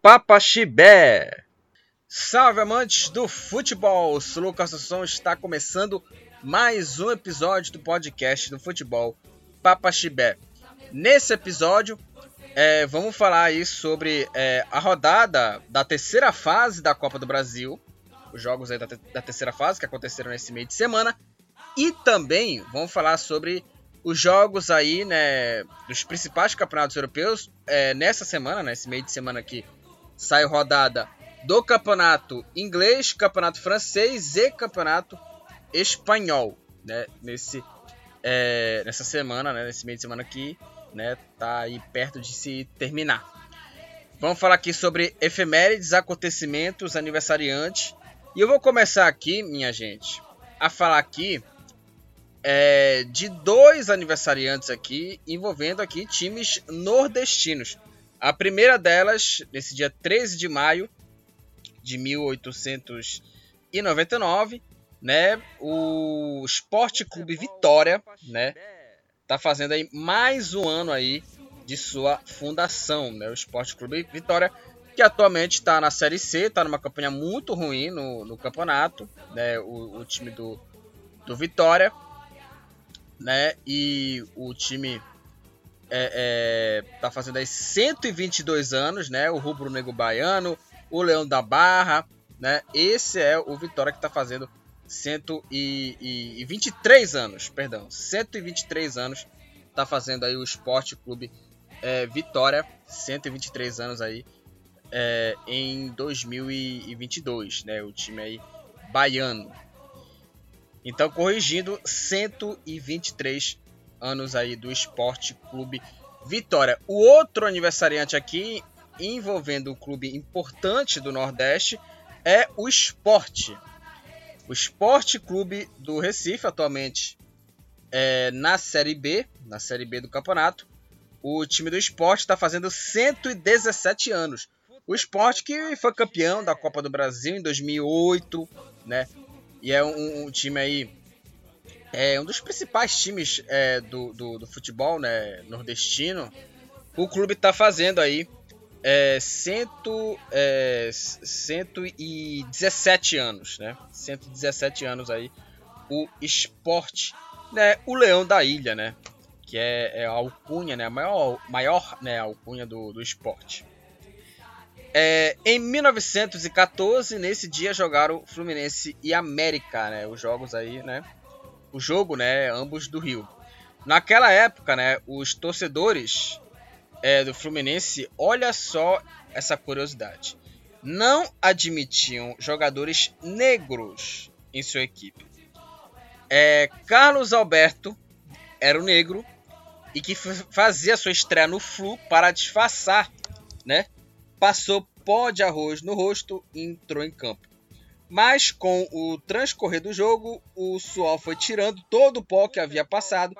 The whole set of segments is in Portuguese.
Papaxibé. Salve amantes do futebol! O Lucas Assunção está começando mais um episódio do podcast do futebol Papaxibé. Nesse episódio, é, vamos falar aí sobre é, a rodada da terceira fase da Copa do Brasil, os jogos aí da, da terceira fase que aconteceram nesse meio de semana, e também vamos falar sobre os jogos aí, né, dos principais campeonatos europeus, é, nessa semana, nesse meio de semana aqui, sai rodada do campeonato inglês, campeonato francês e campeonato espanhol, né, nesse, é, nessa semana, né, nesse meio de semana aqui, né, tá aí perto de se terminar. Vamos falar aqui sobre efemérides, acontecimentos, aniversariantes, e eu vou começar aqui, minha gente, a falar aqui é, de dois aniversariantes aqui, envolvendo aqui times nordestinos. A primeira delas, nesse dia 13 de maio de 1899, né, o Esporte Clube Vitória, né, tá fazendo aí mais um ano aí de sua fundação, né, o Esporte Clube Vitória, que atualmente está na Série C, está numa campanha muito ruim no, no campeonato, né, o, o time do, do Vitória, né? E o time é, é, tá fazendo aí 122 anos, né? O Rubro Negro Baiano, o Leão da Barra, né? Esse é o Vitória que tá fazendo 123 anos, perdão, 123 anos tá fazendo aí o Esporte Clube é, Vitória, 123 anos aí é, em 2022, né? O time aí baiano, então, corrigindo 123 anos aí do Esporte Clube Vitória. O outro aniversariante aqui, envolvendo um clube importante do Nordeste, é o Esporte. O Esporte Clube do Recife, atualmente é, na Série B, na Série B do campeonato. O time do Esporte está fazendo 117 anos. O Esporte que foi campeão da Copa do Brasil em 2008, né? E é um, um time aí. É um dos principais times é, do, do, do, futebol né, nordestino. O clube está fazendo aí é, cento, é, 117 anos, né? 117 anos aí. O esporte, né? O leão da ilha, né? Que é, é a alcunha, né? A maior, maior né, alcunha do, do esporte. É, em 1914, nesse dia jogaram Fluminense e América, né? Os jogos aí, né? O jogo, né? Ambos do Rio. Naquela época, né? Os torcedores é, do Fluminense, olha só essa curiosidade, não admitiam jogadores negros em sua equipe. É, Carlos Alberto era o negro e que fazia sua estreia no Flu para disfarçar, né? passou pó de arroz no rosto e entrou em campo. Mas com o transcorrer do jogo, o suor foi tirando todo o pó que havia passado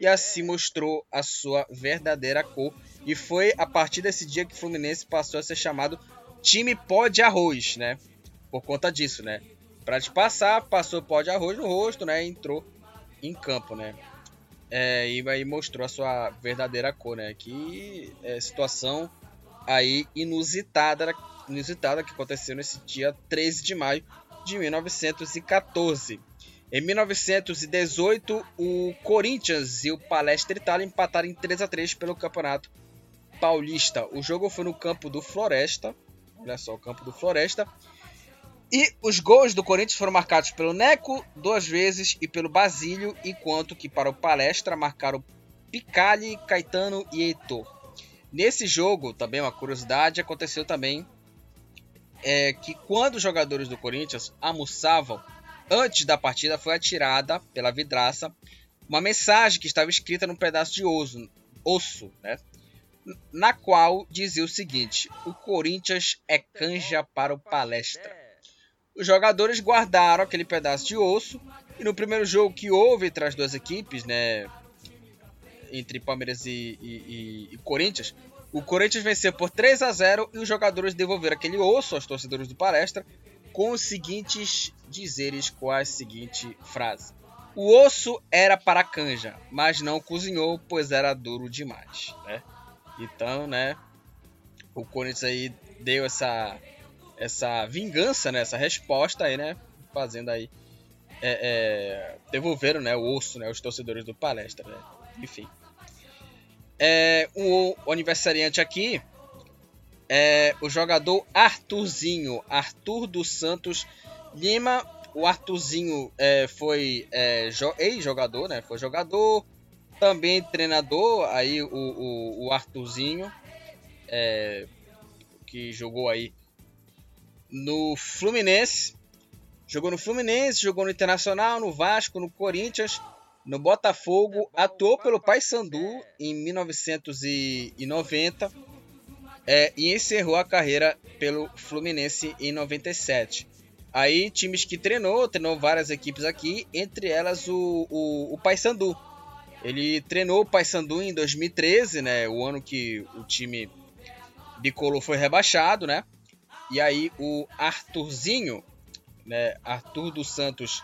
e assim mostrou a sua verdadeira cor. E foi a partir desse dia que o Fluminense passou a ser chamado time pó de arroz, né? Por conta disso, né? Para te passar, passou pó de arroz no rosto, né? Entrou em campo, né? É, e aí mostrou a sua verdadeira cor, né? Que é, situação aí inusitada, inusitada que aconteceu nesse dia 13 de maio de 1914. Em 1918, o Corinthians e o Palestra Itália empataram em 3 a 3 pelo Campeonato Paulista. O jogo foi no campo do Floresta. Olha só, o campo do Floresta. E os gols do Corinthians foram marcados pelo Neco duas vezes e pelo Basílio, enquanto que para o Palestra marcaram Picali, Caetano e Heitor. Nesse jogo, também uma curiosidade, aconteceu também é, que quando os jogadores do Corinthians almoçavam, antes da partida foi atirada pela vidraça uma mensagem que estava escrita num pedaço de osso, osso né? na qual dizia o seguinte: O Corinthians é canja para o palestra. Os jogadores guardaram aquele pedaço de osso e no primeiro jogo que houve entre as duas equipes, né, entre Palmeiras e, e, e, e Corinthians, o Corinthians venceu por 3 a 0 e os jogadores devolveram aquele osso aos torcedores do palestra com os seguintes dizeres, com a seguinte frase: O osso era para canja, mas não cozinhou, pois era duro demais. Né? Então, né? o Corinthians aí deu essa essa vingança, né? Essa resposta aí, né? Fazendo aí é, é, devolveram, né? O osso, né? Os torcedores do Palestra, né? Enfim. É, o, o aniversariante aqui é o jogador Arthurzinho, Arthur dos Santos Lima. O Arthurzinho é, foi é, ex-jogador, né? Foi jogador, também treinador. Aí o, o, o Arthurzinho, é, que jogou aí no Fluminense. Jogou no Fluminense, jogou no Internacional, no Vasco, no Corinthians, no Botafogo, atuou pelo Paysandu em 1990 é, e encerrou a carreira pelo Fluminense em 97. Aí, times que treinou, treinou várias equipes aqui, entre elas o, o, o Paysandu. Ele treinou o Paysandu em 2013, né, o ano que o time bicolor foi rebaixado, né? E aí o Arthurzinho, né, Arthur dos Santos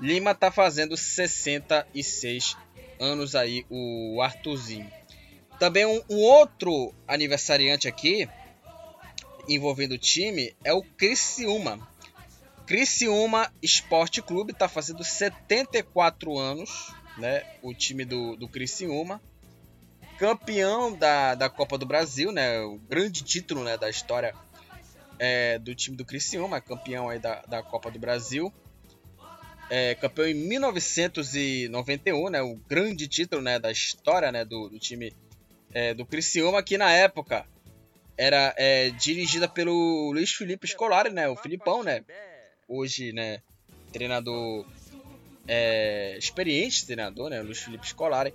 Lima tá fazendo 66 anos aí o Arthurzinho. Também um, um outro aniversariante aqui envolvendo o time é o Criciúma. Criciúma Esporte Clube está fazendo 74 anos, né? O time do, do Criciúma. Campeão da, da Copa do Brasil, né? O grande título né, da história é, do time do Criciúma, campeão aí da, da Copa do Brasil. É, campeão em 1991, né, o grande título né, da história né, do, do time é, do Criciúma, que na época era é, dirigida pelo Luiz Felipe Scolari, né, o Filipão, né, hoje né, treinador é, experiente, treinador, né, Luiz Felipe Scolari,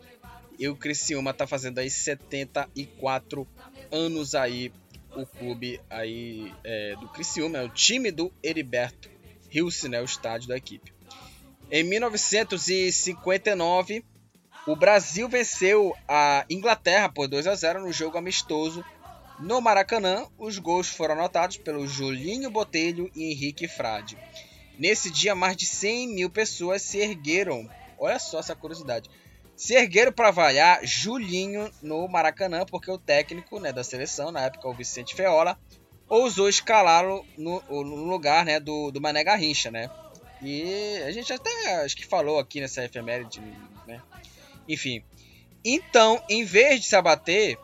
e o Criciúma tá fazendo aí 74 anos aí o clube aí é, do Criciúma, é o time do Heriberto Rilse, né, o estádio da equipe. Em 1959, o Brasil venceu a Inglaterra por 2 a 0 no jogo amistoso no Maracanã. Os gols foram anotados pelo Julinho Botelho e Henrique Frade. Nesse dia, mais de 100 mil pessoas se ergueram. Olha só essa curiosidade se ergueram para avaliar Julinho no Maracanã, porque o técnico né, da seleção, na época o Vicente Feola, ousou escalá-lo no, no, lugar né, do, do Mané Garrincha, né? E a gente até acho que falou aqui nessa efeméride, né? Enfim. Então, em vez de se abater,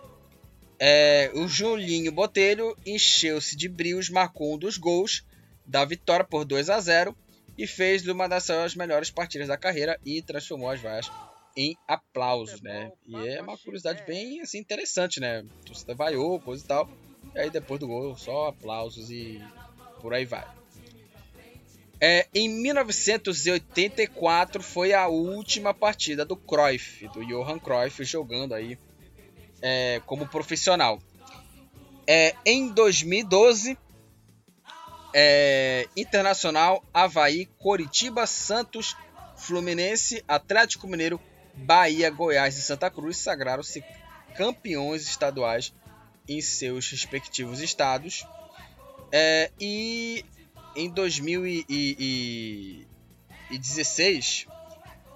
é, o Julinho Botelho encheu-se de brios, marcou um dos gols da vitória por 2 a 0 e fez uma das suas melhores partidas da carreira e transformou as vaias em aplausos, né? E é uma curiosidade bem assim, interessante, né? Você vaiou, coisa e tal. E aí depois do gol, só aplausos e por aí vai. É, em 1984 foi a última partida do Cruyff, do Johan Cruyff, jogando aí é, como profissional. É, em 2012, é, Internacional, Havaí, Coritiba, Santos, Fluminense, Atlético Mineiro, Bahia, Goiás e Santa Cruz sagraram-se campeões estaduais em seus respectivos estados. É, e em 2016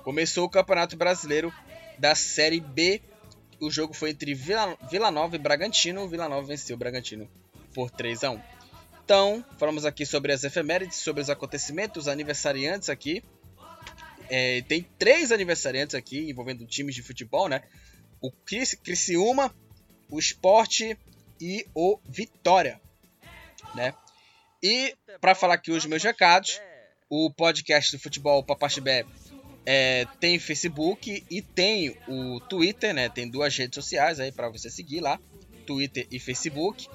começou o Campeonato Brasileiro da Série B. O jogo foi entre Vila, Vila Nova e Bragantino. O Vila Nova venceu o Bragantino por 3 a 1. Então, falamos aqui sobre as efemérides, sobre os acontecimentos, aniversariantes aqui. É, tem três aniversariantes aqui envolvendo times de futebol, né? O Criciúma, o Esporte e o Vitória, né? E para falar aqui os meus recados, o podcast do futebol Papaxibé é, tem Facebook e tem o Twitter, né? Tem duas redes sociais aí para você seguir lá, Twitter e Facebook.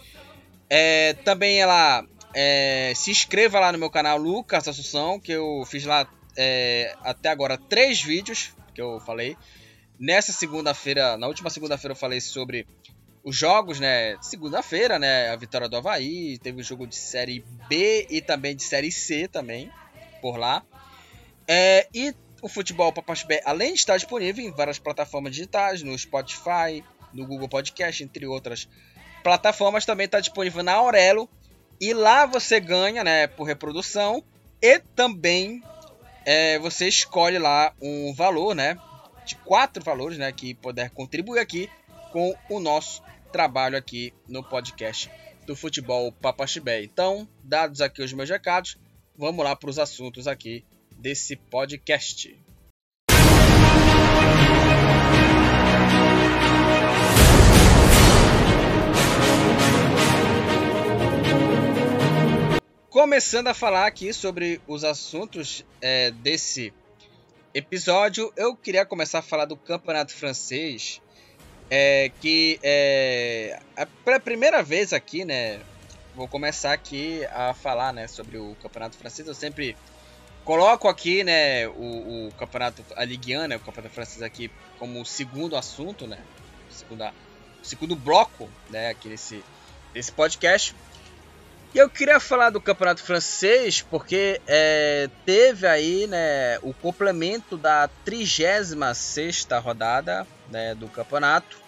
É, também ela é, se inscreva lá no meu canal Lucas Assunção, que eu fiz lá é, até agora três vídeos que eu falei. Nessa segunda-feira, na última segunda-feira eu falei sobre os jogos, né? Segunda-feira, né? A vitória do Havaí, teve o um jogo de série B e também de série C também, por lá. É, e o futebol Papaxbé, além de estar disponível em várias plataformas digitais, no Spotify, no Google Podcast, entre outras plataformas, também está disponível na Aurelo. E lá você ganha, né, por reprodução e também é, você escolhe lá um valor, né? De quatro valores, né? Que puder contribuir aqui com o nosso trabalho aqui no podcast do Futebol Papaxibé. Então, dados aqui os meus recados, vamos lá para os assuntos aqui desse podcast. Começando a falar aqui sobre os assuntos é, desse episódio, eu queria começar a falar do campeonato francês, é, que é pela primeira vez aqui, né? Vou começar aqui a falar, né, sobre o campeonato francês. Eu sempre coloco aqui, né, o, o campeonato, a Ligue 1, né, o campeonato francês aqui como segundo assunto, né, segunda, segundo bloco, né, aqui nesse, nesse podcast. E eu queria falar do campeonato francês porque é, teve aí né, o complemento da 36 rodada né, do campeonato.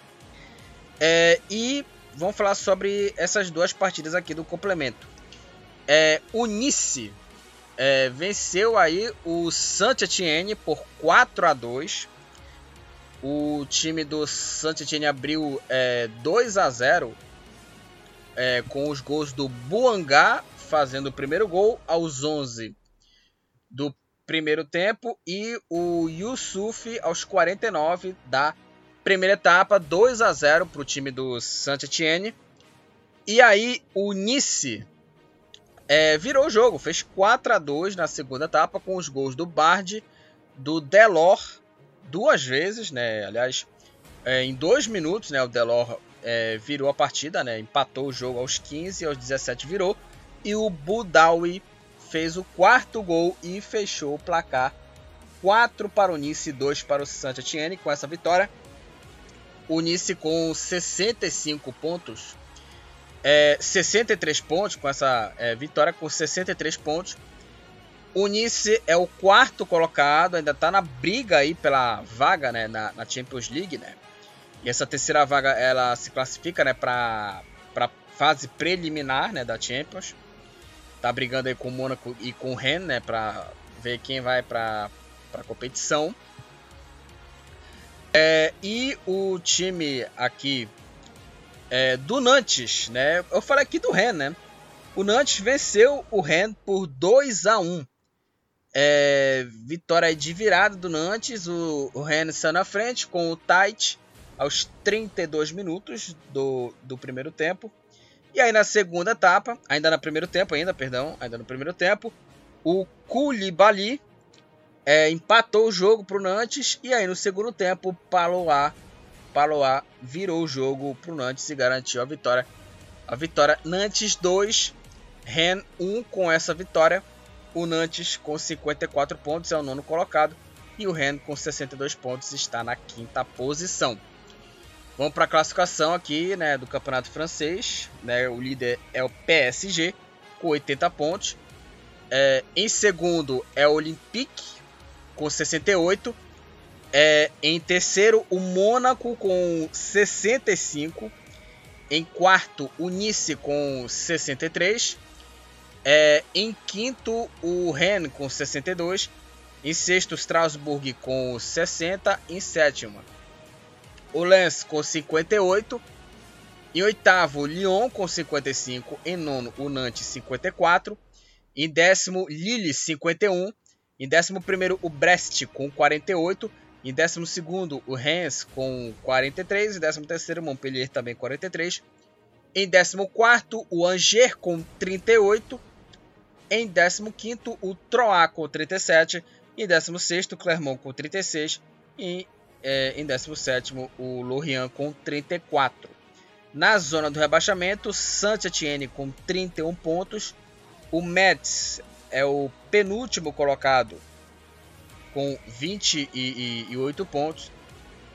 É, e vamos falar sobre essas duas partidas aqui do complemento. É, o Nice é, venceu aí o Saint-Etienne por 4 a 2 O time do Saint-Etienne abriu 2 é, a 0 é, com os gols do Buangá fazendo o primeiro gol aos 11 do primeiro tempo e o Yusuf aos 49 da primeira etapa, 2 a 0 para o time do Saint-Etienne. E aí o Nice é, virou o jogo, fez 4 a 2 na segunda etapa com os gols do Bard, do Delor duas vezes, né? Aliás, é, em dois minutos, né? O Delor é, virou a partida, né? Empatou o jogo aos 15 e aos 17 virou. E o Budawi fez o quarto gol e fechou o placar. 4 para o Nice e 2 para o Saint Etienne com essa vitória. O Nice com 65 pontos. É, 63 pontos com essa é, vitória com 63 pontos. O Nice é o quarto colocado, ainda está na briga aí pela vaga né, na, na Champions League, né? E essa terceira vaga ela se classifica, né, para para fase preliminar, né, da Champions. Tá brigando aí com o Mônaco e com o Rennes, né, para ver quem vai para para competição. É, e o time aqui é, do Nantes, né? Eu falei aqui do Rennes, né? O Nantes venceu o Rennes por 2 a 1. É, vitória de virada do Nantes. O, o Rennes saiu na frente com o Tait aos 32 minutos do, do primeiro tempo. E aí na segunda etapa, ainda no primeiro tempo, ainda, perdão, ainda no primeiro tempo, o Koulibaly é, empatou o jogo para o Nantes e aí no segundo tempo, Paloá, Paloá virou o jogo para o Nantes e garantiu a vitória. A vitória Nantes 2, Ren 1 com essa vitória. O Nantes com 54 pontos é o nono colocado e o Ren com 62 pontos está na quinta posição. Vamos para a classificação aqui, né, do Campeonato Francês. Né, o líder é o PSG com 80 pontos. É, em segundo é o Olympique com 68. É, em terceiro, o Mônaco com 65. Em quarto, o Nice com 63. É, em quinto, o Rennes com 62. Em sexto, Strasbourg com 60. Em sétimo, o Lens com 58. Em oitavo, Lyon com 55. Em nono, o Nantes 54. Em décimo, Lille 51. Em décimo primeiro, o Brest com 48. Em décimo segundo, o Reims com 43. Em décimo terceiro, o Montpellier também 43. Em décimo quarto, o Angers com 38. Em décimo quinto, o Troyes com 37. Em décimo sexto, o Clermont com 36. E é, em 17 o Lorient com 34. Na zona do rebaixamento, Saint-Etienne com 31 pontos. O Metz é o penúltimo colocado com 28 pontos.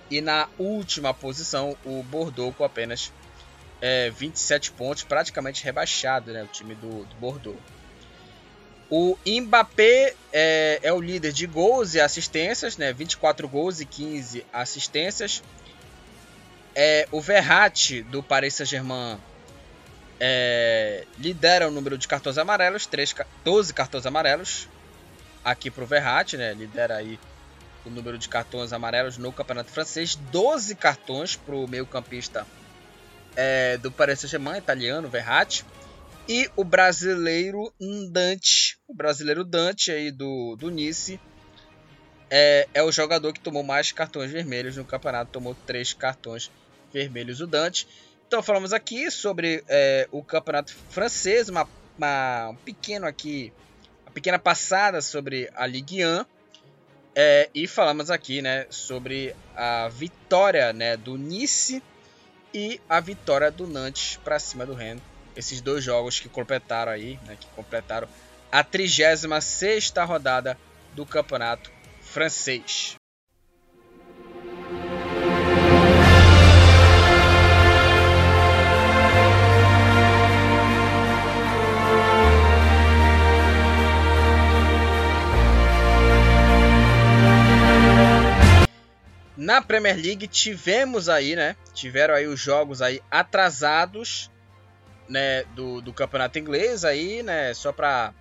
E na última posição, o Bordeaux com apenas é, 27 pontos, praticamente rebaixado, né, o time do, do Bordeaux. O Mbappé é, é, o líder de gols e assistências, né? 24 gols e 15 assistências. É, o Verratti do Paris Saint-Germain é, lidera o número de cartões amarelos, 3, 12 cartões amarelos aqui para o Verratti, né? Lidera aí o número de cartões amarelos no Campeonato Francês, 12 cartões para o meio-campista é, do Paris Saint-Germain, italiano, Verratti. E o brasileiro Dante, o brasileiro Dante aí do, do Nice, é, é o jogador que tomou mais cartões vermelhos no campeonato, tomou três cartões vermelhos o Dante. Então falamos aqui sobre é, o campeonato francês, uma, uma, um pequeno aqui, uma pequena passada sobre a Ligue 1. É, e falamos aqui né, sobre a vitória né, do Nice e a vitória do Nantes para cima do Rennes. Esses dois jogos que completaram aí, né, que completaram a 36 rodada do campeonato francês. Na Premier League tivemos aí, né? Tiveram aí os jogos aí atrasados, né? Do, do campeonato inglês aí, né? Só para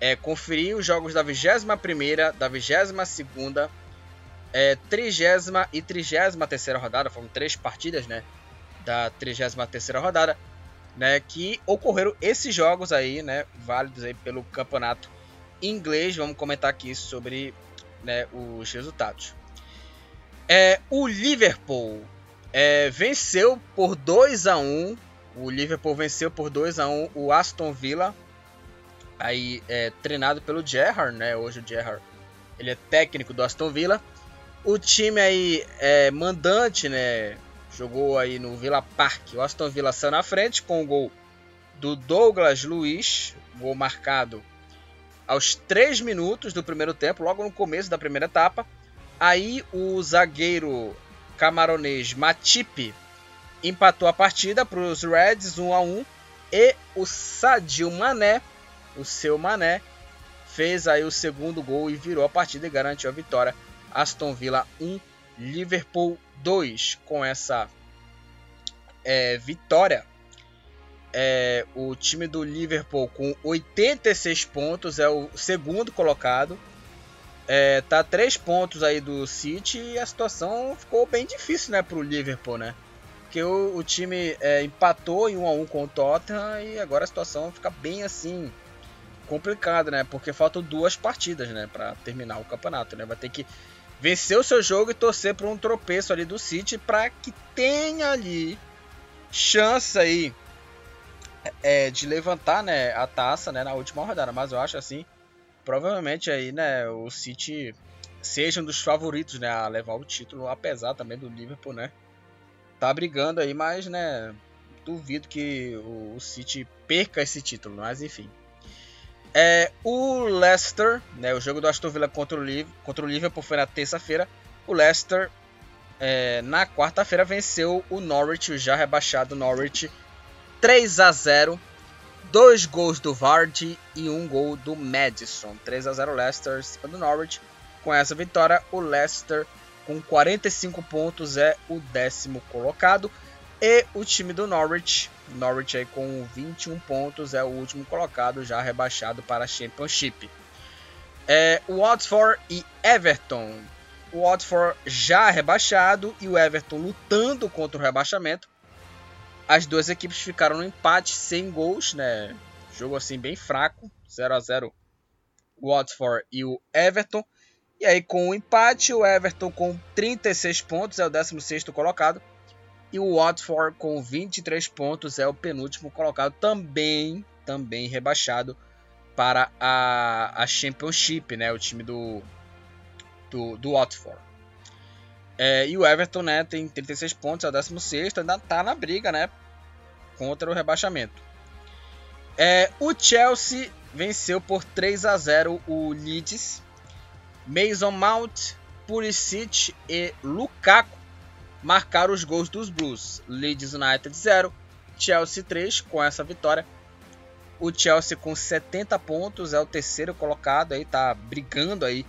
é, conferir os jogos da 21 primeira, da 22 segunda, é, 30 e 33 terceira rodada. Foram três partidas, né? Da 33 terceira rodada, né? Que ocorreram esses jogos aí, né? Válidos aí pelo campeonato inglês. Vamos comentar aqui sobre né, os resultados. É, o Liverpool é, venceu por 2 a 1 O Liverpool venceu por 2 a 1 o Aston Villa. Aí é, treinado pelo Gerrard, né? Hoje o Gerrard ele é técnico do Aston Villa. O time aí é mandante, né? Jogou aí no Villa Park. O Aston Villa saiu na frente com o gol do Douglas Luiz, gol marcado aos 3 minutos do primeiro tempo, logo no começo da primeira etapa. Aí o zagueiro camaronês Matip empatou a partida para os Reds 1 a 1 e o Sadio Mané, o seu Mané, fez aí o segundo gol e virou a partida e garantiu a vitória. Aston Villa 1, Liverpool 2. Com essa é, vitória, é, o time do Liverpool com 86 pontos é o segundo colocado é, tá três pontos aí do City e a situação ficou bem difícil, né, pro Liverpool, né? Porque o, o time é, empatou em 1 a 1 com o Tottenham e agora a situação fica bem assim complicada, né? Porque faltam duas partidas, né, para terminar o campeonato, né? Vai ter que vencer o seu jogo e torcer para um tropeço ali do City para que tenha ali chance aí é, de levantar, né, a taça, né, na última rodada. Mas eu acho assim provavelmente aí, né, o City seja um dos favoritos, né, a levar o título, apesar também do Liverpool, né, tá brigando aí, mas, né, duvido que o City perca esse título, mas enfim. É, o Leicester, né, o jogo do Aston Villa contra o, Liv contra o Liverpool foi na terça-feira. O Leicester, é, na quarta-feira, venceu o Norwich, o já rebaixado Norwich, 3 a 0 dois gols do Vardy e um gol do Madison. 3 a 0 Leicester do Norwich. Com essa vitória, o Leicester com 45 pontos é o décimo colocado e o time do Norwich, Norwich aí com 21 pontos é o último colocado já rebaixado para a Championship. É, o Watford e Everton. O Watford já rebaixado e o Everton lutando contra o rebaixamento as duas equipes ficaram no empate sem gols, né? Jogo assim bem fraco, 0 a 0 o Watford e o Everton. E aí com o empate, o Everton com 36 pontos é o 16º colocado. E o Watford com 23 pontos é o penúltimo colocado, também, também rebaixado para a, a Championship, né? O time do, do, do Watford. É, e o Everton, né, tem 36 pontos, é o 16 ainda tá na briga, né, contra o rebaixamento. É, o Chelsea venceu por 3 a 0 o Leeds. Mason Mount, Pulisic e Lukaku marcaram os gols dos Blues. Leeds United 0, Chelsea 3 com essa vitória. O Chelsea com 70 pontos é o terceiro colocado aí, tá brigando aí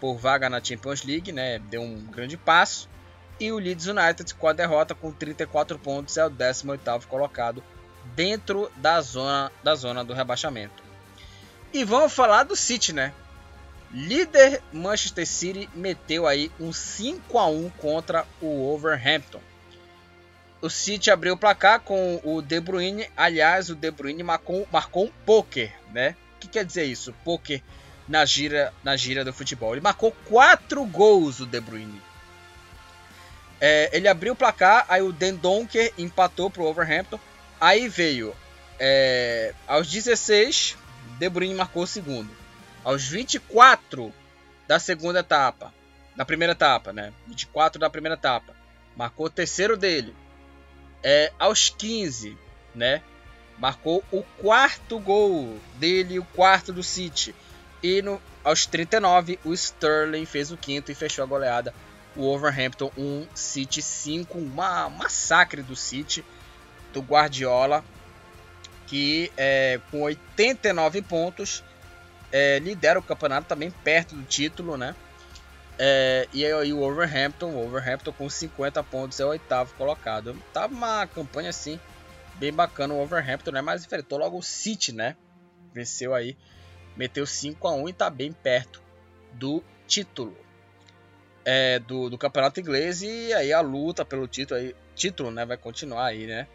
por vaga na Champions League, né? Deu um grande passo. E o Leeds United, com a derrota com 34 pontos, é o 18º colocado dentro da zona, da zona do rebaixamento. E vamos falar do City, né? Líder Manchester City meteu aí um 5 a 1 contra o Wolverhampton. o City abriu o placar com o De Bruyne. Aliás, o De Bruyne marcou, marcou um poker, né? O que quer dizer isso? Poker na gira, na gira do futebol. Ele marcou quatro gols, o De Bruyne. É, ele abriu o placar, aí o Den Donker empatou pro Overhampton. Aí veio é, aos 16, De Bruyne marcou o segundo. Aos 24 da segunda etapa, da primeira etapa, né? 24 da primeira etapa, marcou o terceiro dele. É, aos 15, né? Marcou o quarto gol dele, o quarto do City. E no, aos 39, o Sterling fez o quinto e fechou a goleada. O Overhampton 1, City 5. Um massacre do City, do Guardiola, que é, com 89 pontos é, lidera o campeonato também perto do título, né? É, e aí o Overhampton, o Overhampton com 50 pontos é o oitavo colocado. Tava uma campanha assim bem bacana o Overhampton, né? Mas enfrentou logo o City, né? Venceu aí meteu 5 a 1 e está bem perto do título é, do, do, campeonato inglês e aí a luta pelo título, aí, título né, vai continuar aí, né?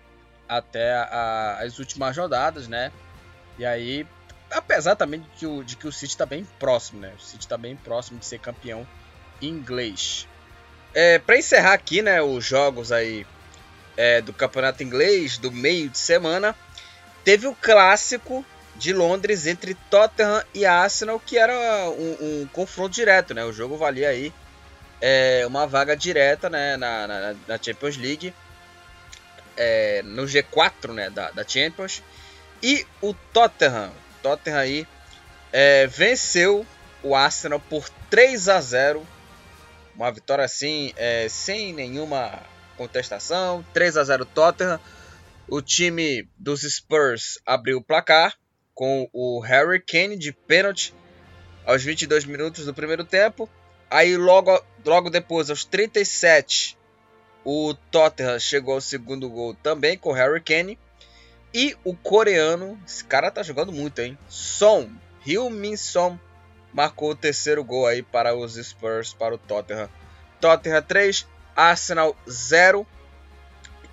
Até a, as últimas rodadas, né? E aí, apesar também de que o, de que o City está bem próximo, né? O City está bem próximo de ser campeão inglês. É, Para encerrar aqui, né, os jogos aí é, do campeonato inglês do meio de semana, teve o clássico de Londres entre Tottenham e Arsenal, que era um, um confronto direto, né? O jogo valia aí é, uma vaga direta né, na, na, na Champions League, é, no G4 né, da, da, Champions. E o Tottenham, Tottenham aí, é, venceu o Arsenal por 3 a 0 uma vitória assim, é, sem nenhuma contestação. 3 a 0 Tottenham. O time dos Spurs abriu o placar com o Harry Kane de pênalti aos 22 minutos do primeiro tempo. Aí logo, logo depois, aos 37, o Tottenham chegou ao segundo gol também com Harry Kane. E o coreano, esse cara tá jogando muito, hein? Son, Heung-min Son, marcou o terceiro gol aí para os Spurs, para o Tottenham. Tottenham 3, Arsenal 0.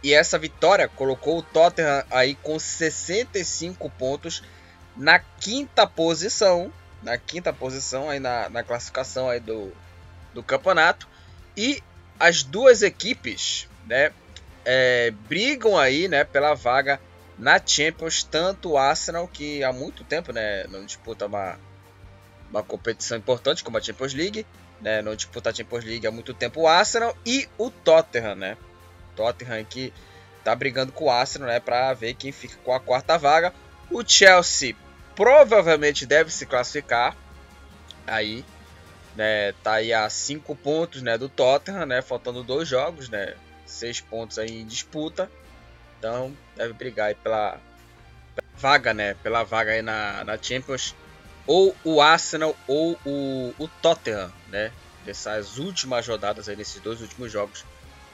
E essa vitória colocou o Tottenham aí com 65 pontos na quinta posição, na quinta posição aí na, na classificação aí do, do campeonato. E as duas equipes, né, é, brigam aí, né, pela vaga na Champions, tanto o Arsenal que há muito tempo, né, não disputa uma, uma competição importante como a Champions League, né, não disputa a Champions League há muito tempo o Arsenal e o Tottenham, né, Tottenham que tá brigando com o Arsenal, né, para ver quem fica com a quarta vaga. O Chelsea provavelmente deve se classificar. Aí, né, tá aí a 5 pontos, né, do Tottenham, né, faltando dois jogos, né, 6 pontos aí em disputa. Então, deve brigar aí pela, vaga, né, pela vaga aí na, na Champions. Ou o Arsenal ou o, o Tottenham, né, últimas rodadas aí, nesses dois últimos jogos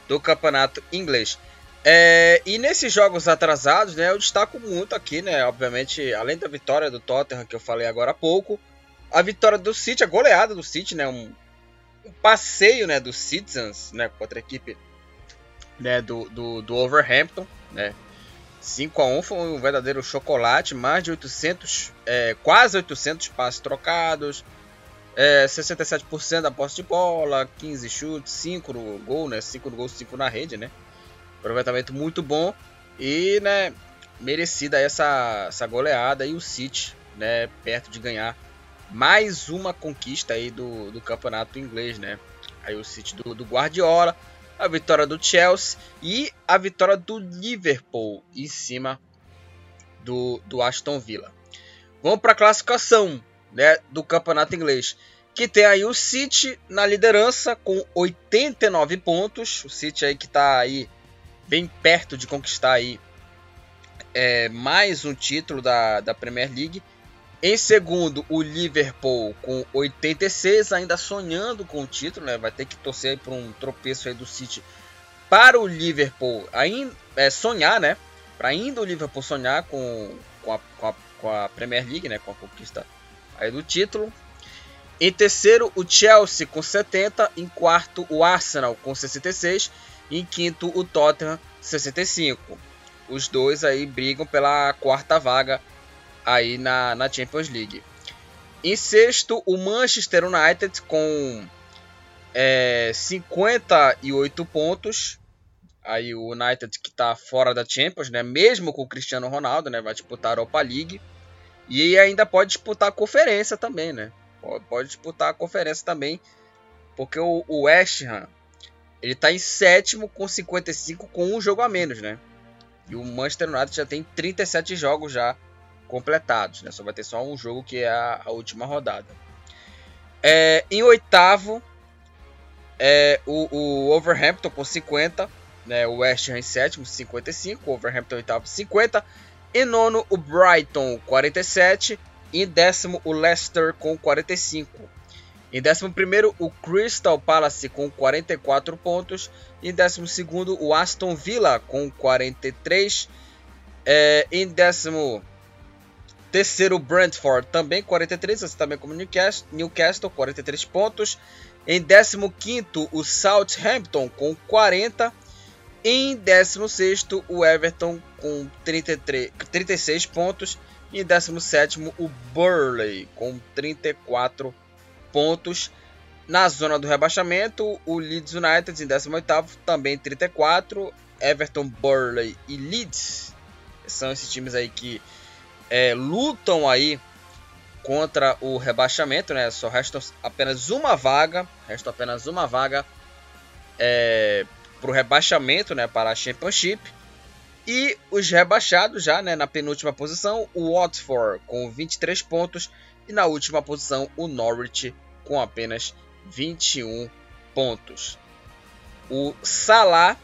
do campeonato inglês. É, e nesses jogos atrasados, né, eu destaco muito aqui, né, obviamente, além da vitória do Tottenham que eu falei agora há pouco, a vitória do City, a goleada do City, né, um, um passeio, né, dos Citizens, né, contra a equipe, né, do, do, do Overhampton, né, 5 a 1 foi um verdadeiro chocolate, mais de 800, é, quase 800 passes trocados, é, 67% da posse de bola, 15 chutes, 5 no gol, né, 5 no gol, 5 na rede, né, Aproveitamento muito bom e, né, merecida essa, essa goleada e o City, né, perto de ganhar mais uma conquista aí do, do campeonato inglês, né? Aí o City do, do Guardiola, a vitória do Chelsea e a vitória do Liverpool em cima do, do Aston Villa. Vamos para a classificação né, do campeonato inglês, que tem aí o City na liderança com 89 pontos. O City aí que está aí bem perto de conquistar aí é, mais um título da, da Premier League. Em segundo, o Liverpool com 86, ainda sonhando com o título, né? Vai ter que torcer por um tropeço aí do City para o Liverpool ainda, é, sonhar, né? Para ainda o Liverpool sonhar com, com, a, com, a, com a Premier League, né? Com a conquista aí do título. Em terceiro, o Chelsea com 70. Em quarto, o Arsenal com 66. Em quinto, o Tottenham, 65. Os dois aí brigam pela quarta vaga aí na, na Champions League. Em sexto, o Manchester United com é, 58 pontos. Aí o United que está fora da Champions, né? Mesmo com o Cristiano Ronaldo, né? Vai disputar a Europa League. E ainda pode disputar a conferência também, né? Pode, disputar a conferência também. Porque o, o West Ham, ele está em sétimo com 55 com um jogo a menos, né? E o Manchester United já tem 37 jogos já completados, né? Só vai ter só um jogo que é a, a última rodada. É, em oitavo, é, o, o Overhampton com 50, né, o West Ham em sétimo, 55, o Overhampton em oitavo, 50. Em nono, o Brighton, 47. E em décimo, o Leicester com 45. Em décimo primeiro, o Crystal Palace com 44 pontos. Em décimo segundo, o Aston Villa com 43. É, em décimo terceiro, Brentford também 43, assim também como Newcastle, Newcastle 43 pontos. Em 15 o Southampton com 40. Em 16 o Everton com 33, 36 pontos. E em 17 o Burley com 34 pontos. Na zona do rebaixamento, o Leeds United em 18 também 34. Everton, Burley e Leeds são esses times aí que é, lutam aí contra o rebaixamento, né? Só resta apenas uma vaga, resta apenas uma vaga é, para o rebaixamento, né? Para a Championship. E os rebaixados já, né? Na penúltima posição, o Watford com 23 pontos e na última posição o Norwich com apenas 21 pontos. O Salah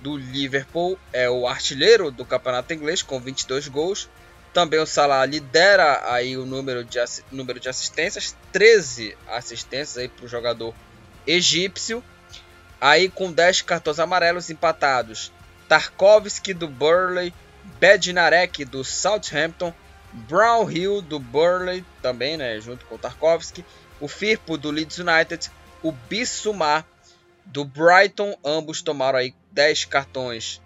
do Liverpool é o artilheiro do campeonato inglês com 22 gols também o Salah lidera aí o número de, número de assistências, 13 assistências para o jogador egípcio. Aí com 10 cartões amarelos empatados, Tarkovsky do Burley, Bednarek do Southampton, Brownhill do Burley também, né, junto com o Tarkovsky, o Firpo do Leeds United, o Bissumar do Brighton, ambos tomaram aí 10 cartões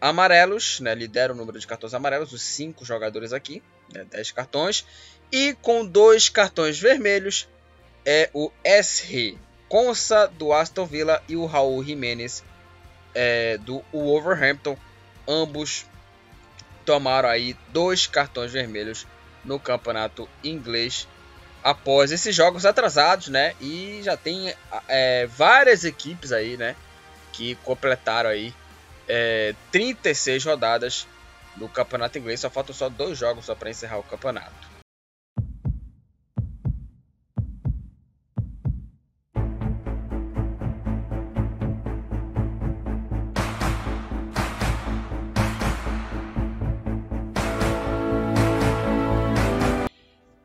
amarelos, né, lidera o número de cartões amarelos, os cinco jogadores aqui, né, 10 cartões. E com dois cartões vermelhos é o SR Consa do Aston Villa e o Raul Jimenez é, do Wolverhampton. Ambos tomaram aí dois cartões vermelhos no campeonato inglês após esses jogos atrasados, né? E já tem é, várias equipes aí, né? Que completaram aí é, 36 rodadas no campeonato inglês. Só faltam só dois jogos só para encerrar o campeonato.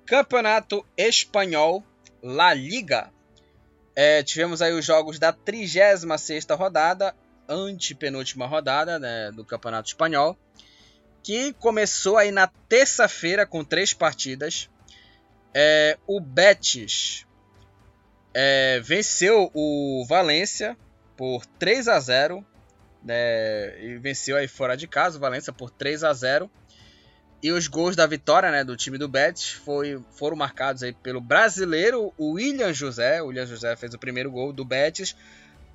Campeonato Espanhol, La Liga. É, tivemos aí os jogos da 36 rodada antepenúltima rodada né, do Campeonato Espanhol, que começou aí na terça-feira com três partidas. É, o Betis é, venceu o Valência por 3 a 0 né, e venceu aí fora de casa o Valência por 3 a 0 e os gols da vitória né, do time do Betis foi, foram marcados aí pelo brasileiro William José. O William José fez o primeiro gol do Betis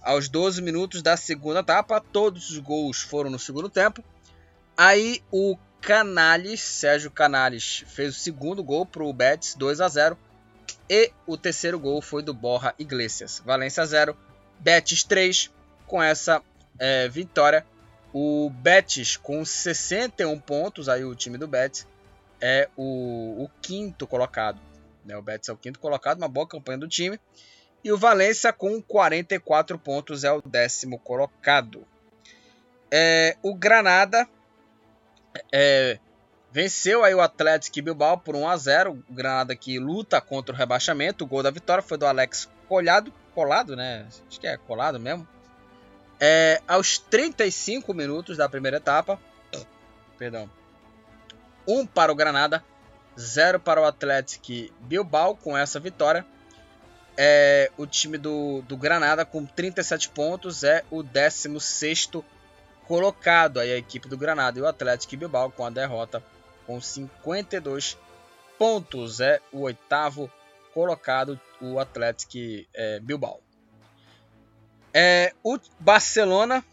aos 12 minutos da segunda etapa. Todos os gols foram no segundo tempo. Aí o Canales, Sérgio Canales, fez o segundo gol para o Betis, 2 a 0. E o terceiro gol foi do Borra Iglesias. Valência 0, Betis 3. Com essa é, vitória, o Betis com 61 pontos, aí o time do Betis é o, o quinto colocado. Né? O Betis é o quinto colocado, uma boa campanha do time. E o Valência, com 44 pontos, é o décimo colocado. É, o Granada é, venceu aí o Atlético Bilbao por 1 a 0. O Granada que luta contra o rebaixamento. O gol da vitória foi do Alex Colhado, colado, né? Acho que é colado mesmo. É, aos 35 minutos da primeira etapa. Perdão. 1 para o Granada, 0 para o Atlético Bilbao com essa vitória. É, o time do, do Granada com 37 pontos é o 16 colocado aí a equipe do Granada e o Atlético Bilbao com a derrota com 52 pontos é o oitavo colocado o Atlético é, Bilbao. É, o Barcelona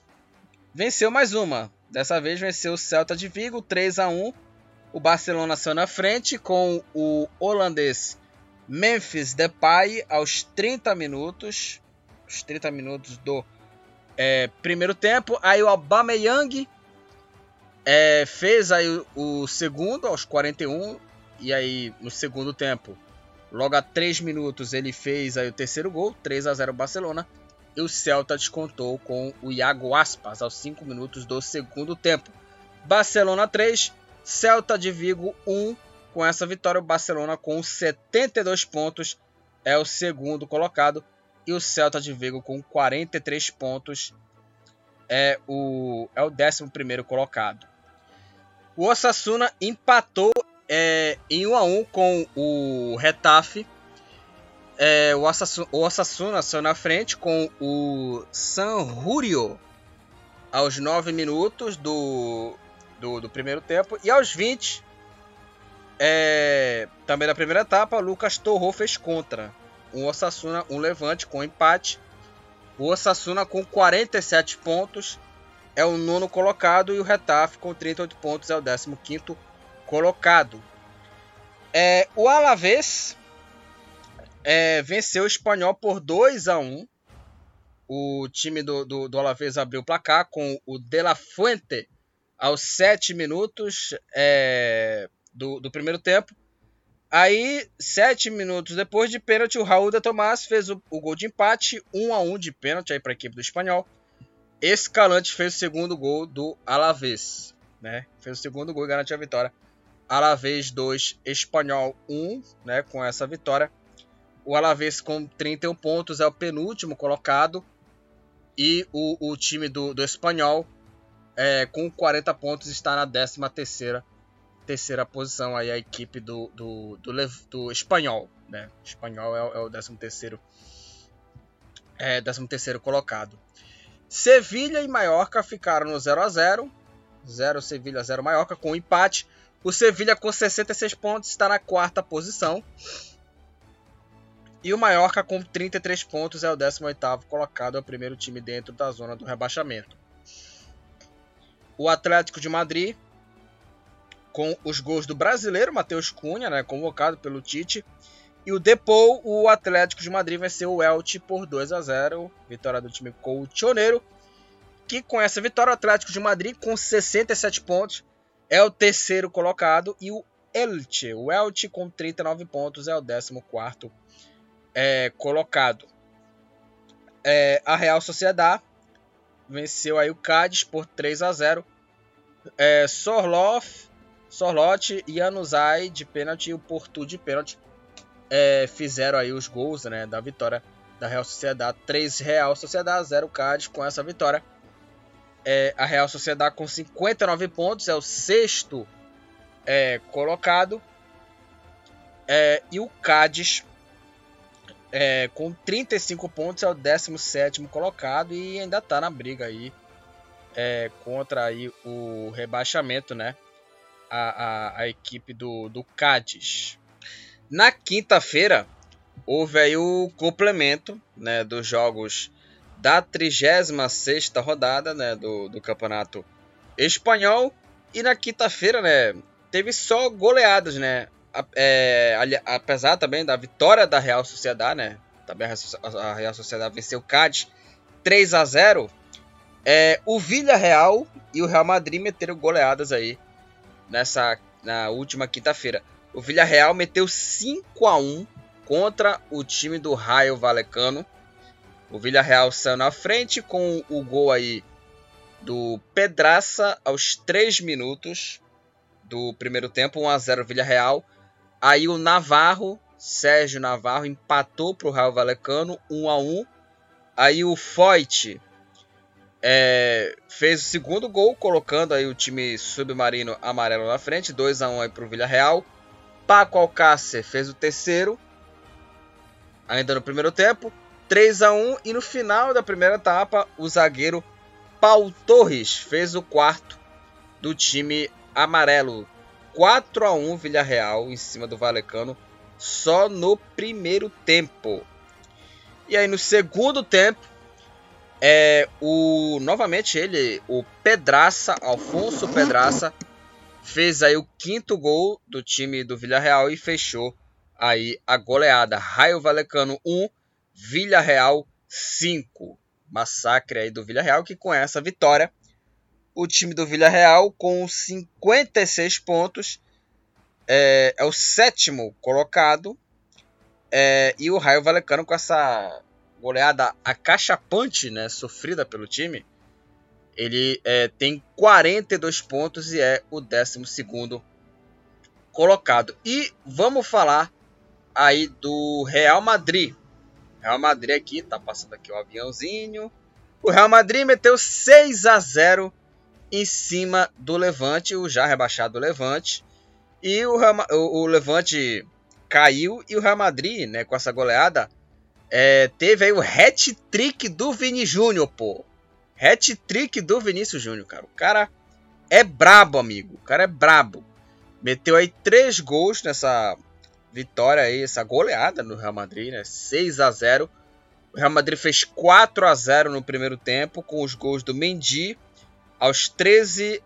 venceu mais uma. Dessa vez venceu o Celta de Vigo 3 a 1. O Barcelona saiu na frente com o holandês Memphis Depay aos 30 minutos. Os 30 minutos do é, primeiro tempo. Aí o Aubameyang é, fez aí o, o, segundo aos 41. E aí no segundo tempo, logo a 3 minutos, ele fez aí o terceiro gol. 3 a 0 Barcelona. E o Celta descontou com o Iago Aspas aos 5 minutos do segundo tempo. Barcelona 3, Celta de Vigo 1. Com essa vitória, o Barcelona com 72 pontos é o segundo colocado e o Celta de Vigo com 43 pontos é o é o 11 primeiro colocado. O Osasuna empatou é, em 1 a 1 com o Retafe. É, o, Osasuna, o Osasuna saiu na frente com o San Jurio aos 9 minutos do, do, do primeiro tempo e aos 20 é, também na primeira etapa, Lucas Torro fez contra. Um Osasuna, um levante com empate. O Osasuna com 47 pontos é o nono colocado e o Retaf com 38 pontos é o 15 colocado. É, o Alavés é, venceu o Espanhol por 2 a 1. O time do, do, do Alavés abriu o placar com o De La Fuente aos 7 minutos. É, do, do primeiro tempo. Aí, sete minutos depois de pênalti, o Raul de Tomás fez o, o gol de empate, 1 a 1 de pênalti para a equipe do Espanhol. Escalante fez o segundo gol do Alavés, né? Fez o segundo gol e garantiu a vitória. Alavés 2, Espanhol 1, né? Com essa vitória. O Alavés com 31 pontos é o penúltimo colocado. E o, o time do, do Espanhol é, com 40 pontos está na 13 terceira terceira posição aí a equipe do, do, do, do espanhol. Né? O espanhol é, é o 13 terceiro, é, 13 terceiro colocado. Sevilha e Mallorca ficaram no 0 a 0 0 Sevilha, 0 Mallorca, com um empate. O Sevilha com 66 pontos está na quarta posição. E o Mallorca com 33 pontos é o 18º colocado, é o primeiro time dentro da zona do rebaixamento. O Atlético de Madrid com os gols do brasileiro Matheus Cunha, né, convocado pelo Tite. E o Depou, o Atlético de Madrid venceu o Elche por 2 a 0, vitória do time colchoneiro. Que com essa vitória o Atlético de Madrid com 67 pontos é o terceiro colocado e o Elche, o Elche com 39 pontos é o 14 é, colocado. É, a Real Sociedade venceu aí o Cádiz por 3 a 0. É, Sorloth Sorlote e Anuzai de pênalti e o Porto de pênalti é, fizeram aí os gols né, da vitória da Real Sociedade. 3 Real Sociedade, 0 Cádiz com essa vitória. É, a Real Sociedade com 59 pontos, é o sexto é, colocado. É, e o Cádiz é, com 35 pontos é o 17 colocado e ainda está na briga aí é, contra aí o rebaixamento, né? A, a, a equipe do, do Cádiz. Na quinta-feira, houve aí o complemento né, dos jogos da 36 rodada né, do, do Campeonato Espanhol. E na quinta-feira, né, teve só goleadas, né? É, apesar também da vitória da Real Sociedade, né? Também a Real Sociedade venceu o Cádiz 3 a 0 é, O Villarreal e o Real Madrid meteram goleadas aí nessa na última quinta-feira. O Villarreal meteu 5 a 1 contra o time do Raio Valecano. O Villarreal saiu na frente com o gol aí do Pedraça aos 3 minutos do primeiro tempo, 1 a 0 Villarreal. Aí o Navarro, Sérgio Navarro empatou para o Raio Valecano, 1 a 1. Aí o Foyt é, fez o segundo gol, colocando aí o time submarino amarelo na frente, 2 a 1 aí para o Villarreal. Paco Alcácer fez o terceiro. ainda no primeiro tempo, 3 a 1 e no final da primeira etapa, o zagueiro Paul Torres fez o quarto do time amarelo. 4 a 1 Villarreal em cima do Valecano só no primeiro tempo. E aí no segundo tempo, é o novamente ele, o Pedraça, Alfonso Pedraça, fez aí o quinto gol do time do Villarreal e fechou aí a goleada. Raio Valecano 1, Villarreal 5. Massacre aí do Villarreal que com essa vitória o time do Villarreal com 56 pontos é, é o sétimo colocado é, e o Raio Valecano com essa goleada acachapante, né, sofrida pelo time, ele é, tem 42 pontos e é o 12 colocado. E vamos falar aí do Real Madrid. Real Madrid aqui, tá passando aqui o um aviãozinho. O Real Madrid meteu 6 a 0 em cima do Levante, o já rebaixado Levante. E o, o, o Levante caiu e o Real Madrid, né, com essa goleada, é, teve aí o hat-trick do Vini Júnior, pô. Hat-trick do Vinícius Júnior, cara. O cara é brabo, amigo. O cara é brabo. Meteu aí três gols nessa vitória aí, essa goleada no Real Madrid, né? 6 a 0. O Real Madrid fez 4 a 0 no primeiro tempo com os gols do Mendy aos 13,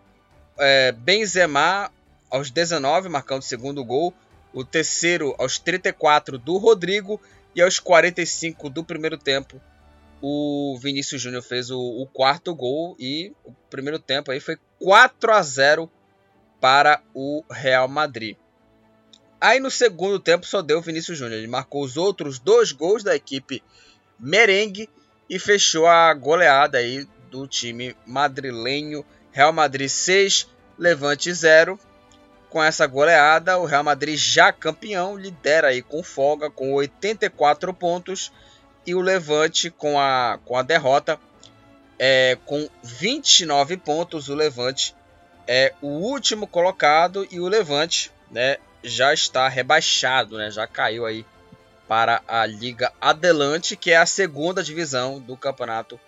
é, Benzema aos 19, marcando o segundo gol. O terceiro aos 34 do Rodrigo. E aos 45 do primeiro tempo, o Vinícius Júnior fez o, o, quarto gol. E o primeiro tempo aí foi 4 a 0 para o Real Madrid. Aí no segundo tempo só deu o Vinícius Júnior. Ele marcou os outros dois gols da equipe merengue e fechou a goleada aí do time madrilenho. Real Madrid 6, Levante 0. Com essa goleada, o Real Madrid já campeão lidera aí com folga com 84 pontos e o Levante com a, com a derrota é, com 29 pontos. O Levante é o último colocado e o Levante né, já está rebaixado, né, já caiu aí para a Liga Adelante, que é a segunda divisão do campeonato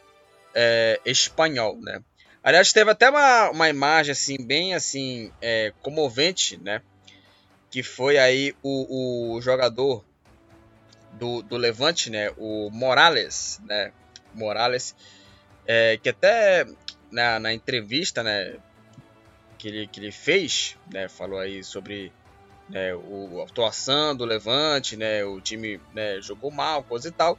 é, espanhol, né? Aliás, teve até uma, uma imagem assim bem assim é, comovente, né? Que foi aí o, o jogador do, do Levante, né? O Morales, né? Morales, é, que até na, na entrevista, né? Que ele, que ele fez, né? Falou aí sobre né, o, a atuação do Levante, né? O time né, jogou mal, coisa e tal.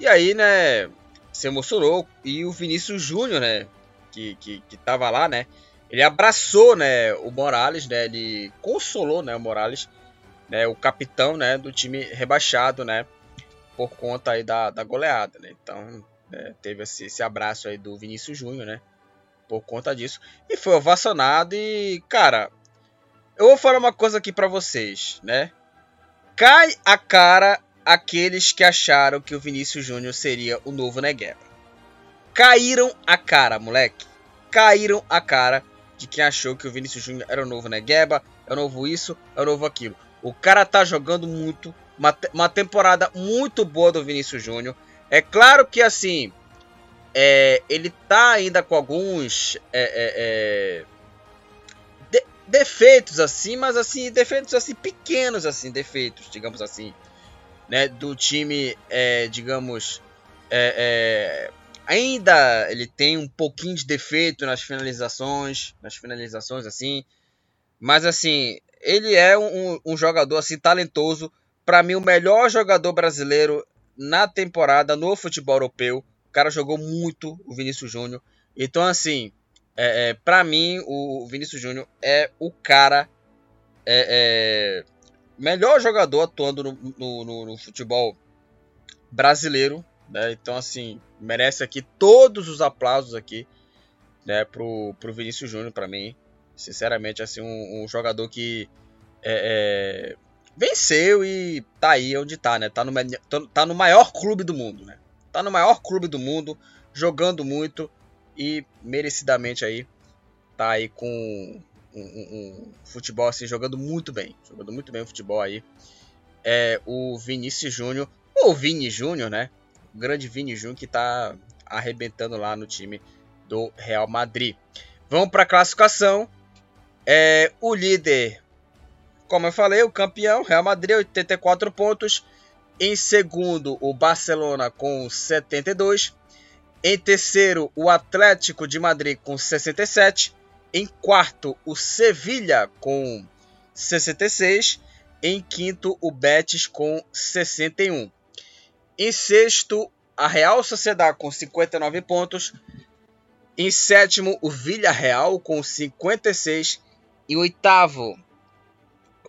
E aí, né? se emocionou. E o Vinícius Júnior, né? Que, que, que tava lá, né? Ele abraçou, né? O Morales, né? Ele consolou, né? O Morales, né? O capitão, né? Do time rebaixado, né? Por conta aí da, da goleada, né? Então, né, teve esse, esse abraço aí do Vinícius Júnior, né? Por conta disso. E foi ovacionado e, cara... Eu vou falar uma coisa aqui para vocês, né? Cai a cara aqueles que acharam que o Vinícius Júnior seria o novo Negueba. Caíram a cara, moleque. Caíram a cara de quem achou que o Vinícius Júnior era o novo Negueba, é o novo isso, é o novo aquilo. O cara tá jogando muito, uma, uma temporada muito boa do Vinícius Júnior. É claro que assim, é, ele tá ainda com alguns é, é, é de, defeitos assim, mas assim, defeitos assim pequenos assim, defeitos, digamos assim né, do time, é, digamos, é, ainda ele tem um pouquinho de defeito nas finalizações, nas finalizações assim, mas assim ele é um, um jogador assim talentoso, para mim o melhor jogador brasileiro na temporada no futebol europeu. O cara jogou muito, o Vinícius Júnior. Então assim, é, é para mim o Vinícius Júnior é o cara é, é melhor jogador atuando no, no, no, no futebol brasileiro, né? Então, assim, merece aqui todos os aplausos aqui, né, pro, pro Vinícius Júnior, para mim. Sinceramente, assim, um, um jogador que é, é, venceu e tá aí onde tá, né? Tá no, tá no maior clube do mundo, né? Tá no maior clube do mundo, jogando muito e merecidamente aí tá aí com um, um, futebol assim, jogando muito bem. Jogando muito bem o futebol aí. É o Vinícius Júnior. o Vini Júnior, né? O grande Vini Júnior que tá arrebentando lá no time do Real Madrid. Vamos para a classificação. É, o líder, como eu falei, o campeão, Real Madrid, 84 pontos. Em segundo, o Barcelona com 72. Em terceiro, o Atlético de Madrid com 67. Em quarto, o Sevilha com 66. Em quinto, o Betis com 61. Em sexto, a Real Sociedade com 59 pontos. Em sétimo, o Villarreal com 56. Em oitavo,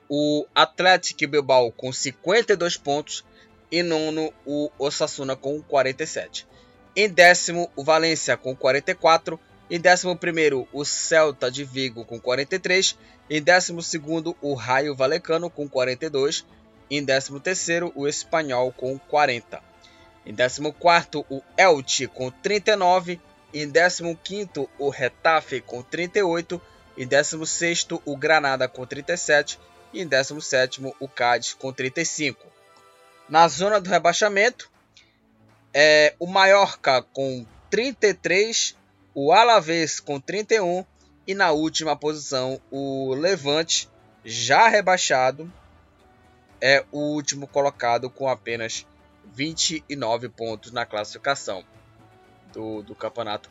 o Atlético Bilbao com 52 pontos. Em nono, o Osasuna com 47. Em décimo, o Valência com 44. Em décimo primeiro, o Celta de Vigo com 43. Em décimo segundo, o Raio Valecano com 42. Em décimo terceiro, o Espanhol com 40. Em décimo quarto, o Elche com 39. Em décimo quinto, o Retafe com 38. Em décimo sexto, o Granada com 37. E em décimo sétimo, o Cádiz com 35. Na zona do rebaixamento, é, o Mallorca com 33, o Alavés com 31 e na última posição o Levante, já rebaixado, é o último colocado com apenas 29 pontos na classificação do, do campeonato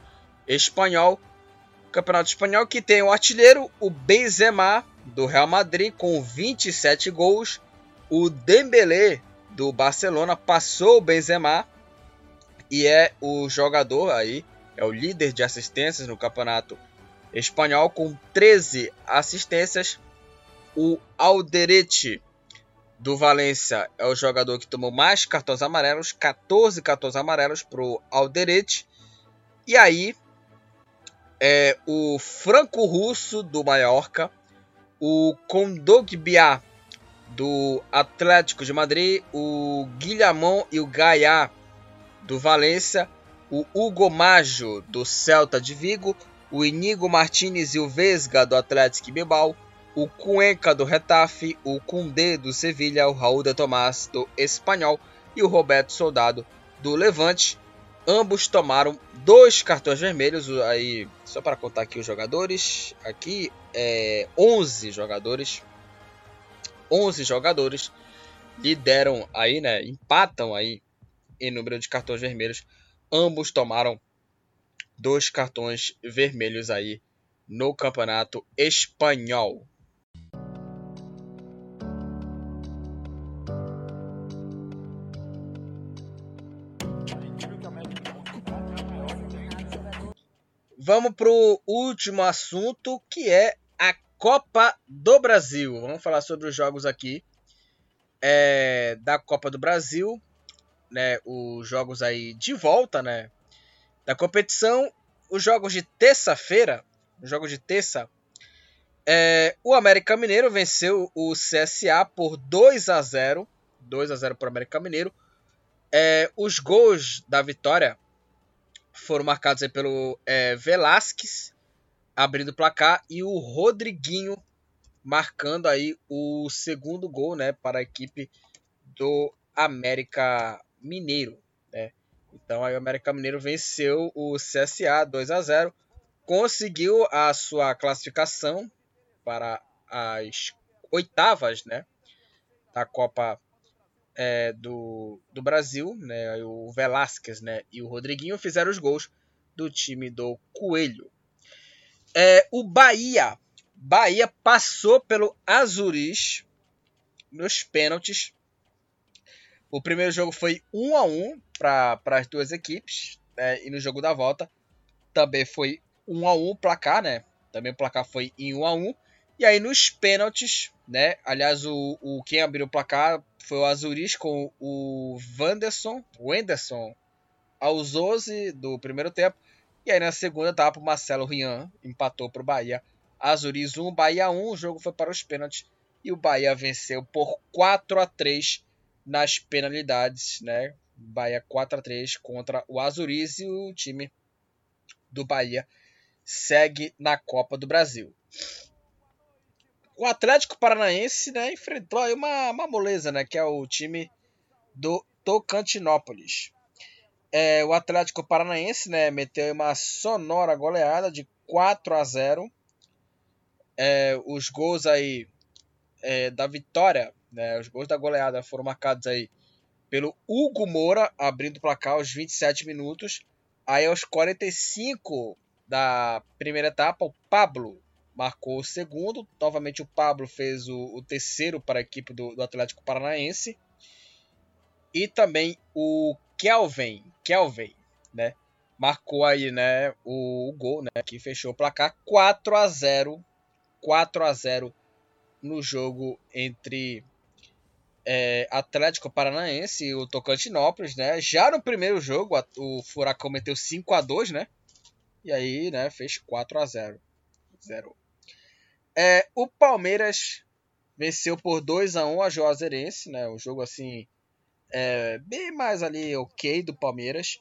espanhol. Campeonato espanhol que tem o artilheiro, o Benzema, do Real Madrid, com 27 gols. O Dembélé, do Barcelona, passou o Benzema e é o jogador aí, é o líder de assistências no campeonato espanhol com 13 assistências. O Alderete do Valência é o jogador que tomou mais cartões amarelos, 14 cartões amarelos para o Alderete. E aí, é o franco-russo do Mallorca, o Kondogbia do Atlético de Madrid, o Guilhamon e o Gaia do Valência, o Hugo Maggio do Celta de Vigo, o Inigo Martinez e o Vesga do Atlético Bilbao, o Cuenca do Retafe, o Cundé do Sevilha, o Raul de Tomás do Espanhol e o Roberto Soldado do Levante. Ambos tomaram dois cartões vermelhos, aí só para contar aqui os jogadores, aqui é 11 jogadores, 11 jogadores lideram aí, né, empatam aí em número de cartões vermelhos. Ambos tomaram dois cartões vermelhos aí no campeonato espanhol. Vamos para o último assunto que é a Copa do Brasil. Vamos falar sobre os jogos aqui é, da Copa do Brasil né, os jogos aí de volta, né, da competição. Os jogos de terça-feira, os de terça, é, o América Mineiro venceu o CSA por 2 a 0, 2 a 0 para o América Mineiro. É, os gols da vitória foram marcados pelo é, Velasquez abrindo o placar e o Rodriguinho marcando aí o segundo gol, né, para a equipe do América Mineiro. Né? Então aí o América Mineiro venceu o CSA 2 a 0, conseguiu a sua classificação para as oitavas, né, da Copa é, do, do Brasil, né, o Velasquez, né, e o Rodriguinho fizeram os gols do time do Coelho. É, o Bahia, Bahia passou pelo Azuris nos pênaltis o primeiro jogo foi 1 a 1 para as duas equipes, né? e no jogo da volta também foi 1 a 1 o placar, né? Também o placar foi em 1 a 1. E aí nos pênaltis, né? Aliás, o, o quem abriu o placar foi o Azuris com o Wanderson, o Anderson aos 12 do primeiro tempo. E aí na segunda etapa o Marcelo Rian empatou para o Bahia. Azuris 1, Bahia 1. O jogo foi para os pênaltis e o Bahia venceu por 4 a 3 nas penalidades, né? Bahia 4 a 3 contra o Azuriz e o time do Bahia segue na Copa do Brasil. O Atlético Paranaense né, enfrentou aí uma, uma moleza, né, que é o time do Tocantinópolis. É, o Atlético Paranaense né, meteu uma sonora goleada de 4 a 0. É, os gols aí é, da vitória, né, os gols da goleada foram marcados aí pelo Hugo Moura, abrindo o placar aos 27 minutos. Aí aos 45 da primeira etapa, o Pablo marcou o segundo. Novamente o Pablo fez o, o terceiro para a equipe do, do Atlético Paranaense. E também o Kelvin, Kelvin, né? Marcou aí, né, o, o, gol, né, que fechou o placar 4 a 0, 4 a 0 no jogo entre é, Atlético Paranaense e o Tocantinópolis, né? Já no primeiro jogo, o Furacão meteu 5 a 2, né? E aí, né, fez 4 a 0. 0. É, o Palmeiras venceu por 2 a 1 a Juazeirense, né? O jogo assim é, bem mais ali ok do Palmeiras.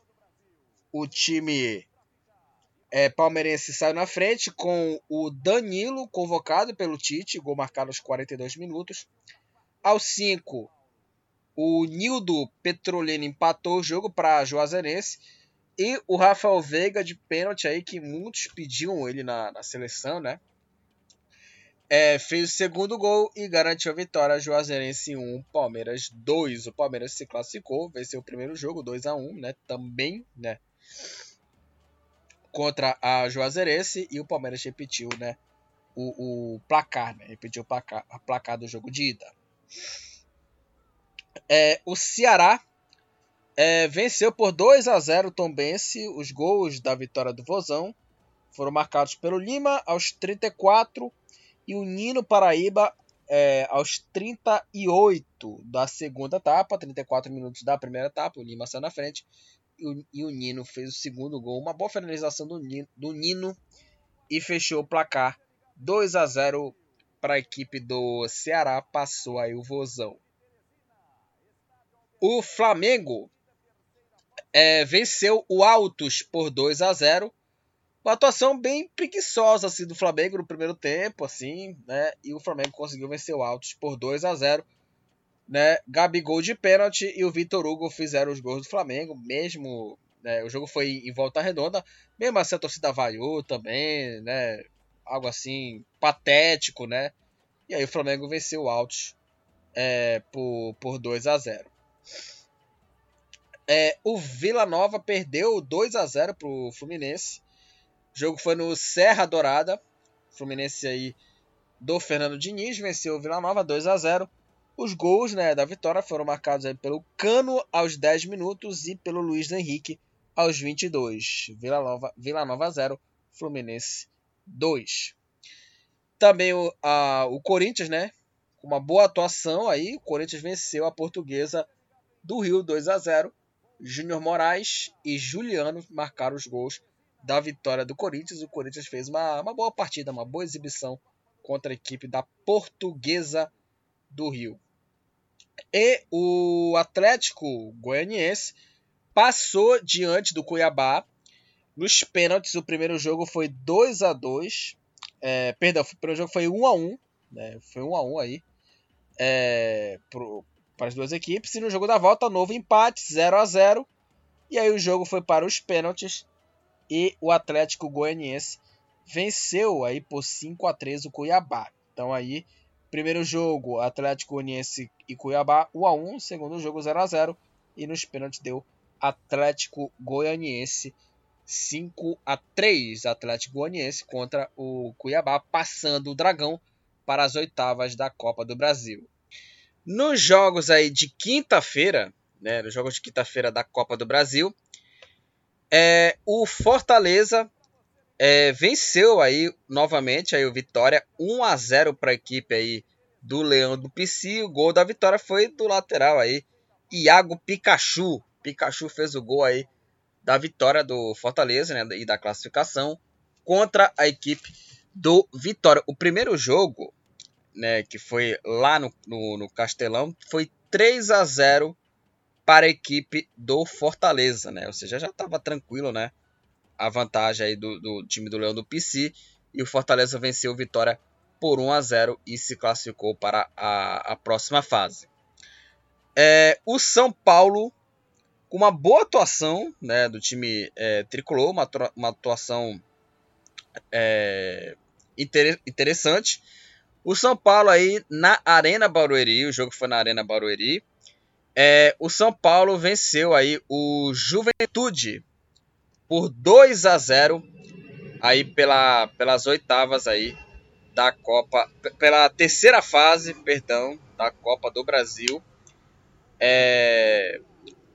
O time é, palmeirense saiu na frente com o Danilo convocado pelo Tite, gol marcado aos 42 minutos. Aos 5, o Nildo Petrolino empatou o jogo para Juazeirense. E o Rafael Veiga de pênalti aí, que muitos pediam ele na, na seleção, né? É, fez o segundo gol e garantiu a vitória. Juazeirense 1, Palmeiras 2. O Palmeiras se classificou, venceu o primeiro jogo 2 a 1 né? Também, né? Contra a Juazeirense e o Palmeiras repetiu, né? O, o placar, né? Repetiu o placar, a placar do jogo de ida. É, o Ceará é, venceu por 2 a 0 o Tombense. Os gols da vitória do Vozão foram marcados pelo Lima aos 34 e o Nino Paraíba é, aos 38 da segunda etapa, 34 minutos da primeira etapa, o Lima saiu na frente e o, e o Nino fez o segundo gol, uma boa finalização do Nino, do Nino e fechou o placar 2 a 0 para a equipe do Ceará, passou aí o Vozão. O Flamengo é, venceu o Altos por 2 a 0 uma atuação bem preguiçosa assim do Flamengo no primeiro tempo, assim, né? E o Flamengo conseguiu vencer o Altos por 2 a 0, né? Gabigol de pênalti e o Vitor Hugo fizeram os gols do Flamengo, mesmo, né? O jogo foi em volta redonda, mesmo assim a torcida vaiou também, né? Algo assim patético, né? E aí o Flamengo venceu o Altos é, por, por 2 a 0. É, o Vila Nova perdeu 2 a 0 para o Fluminense. O jogo foi no Serra Dourada. Fluminense aí do Fernando Diniz venceu o Vila Nova 2 a 0. Os gols né, da vitória foram marcados aí pelo Cano aos 10 minutos e pelo Luiz Henrique aos 22. Vila Nova, Vila Nova 0, Fluminense 2. Também o, a, o Corinthians, né? Com uma boa atuação aí, o Corinthians venceu a portuguesa do Rio 2 a 0. Júnior Moraes e Juliano marcaram os gols da vitória do Corinthians. O Corinthians fez uma, uma boa partida, uma boa exibição contra a equipe da Portuguesa do Rio. E o Atlético Goianiense passou diante do Cuiabá nos pênaltis. O primeiro jogo foi 2 a 2 é, Perdão, o primeiro jogo foi 1 a 1 né, Foi 1 a 1 aí. É, pro, para as duas equipes. E no jogo da volta, novo empate, 0 a 0 E aí o jogo foi para os pênaltis e o Atlético Goianiense venceu aí por 5 a 3 o Cuiabá. Então aí, primeiro jogo Atlético Goianiense e Cuiabá 1 a 1, segundo jogo 0 a 0 e nos pênaltis deu Atlético Goianiense 5 a 3 Atlético Goianiense contra o Cuiabá, passando o Dragão para as oitavas da Copa do Brasil. Nos jogos aí de quinta-feira, né, nos jogos de quinta-feira da Copa do Brasil, é, o Fortaleza é, venceu aí novamente aí o Vitória 1 a 0 para a equipe aí do Leão do PC. O gol da vitória foi do lateral aí, Iago Pikachu. Pikachu fez o gol aí da vitória do Fortaleza né, e da classificação contra a equipe do Vitória. O primeiro jogo, né, que foi lá no, no, no Castelão, foi 3 a 0 para a equipe do Fortaleza, né? Ou seja, já estava tranquilo, né? A vantagem aí do, do, time do Leão do PC e o Fortaleza venceu Vitória por 1 a 0 e se classificou para a, a próxima fase. É, o São Paulo, com uma boa atuação né, do time é, tricolor, uma, uma atuação é, inter, interessante. O São Paulo aí na Arena Barueri, o jogo foi na Arena Barueri. É, o São Paulo venceu aí o Juventude por 2 a 0 aí pela, pelas oitavas aí da Copa, pela terceira fase, perdão, da Copa do Brasil. É,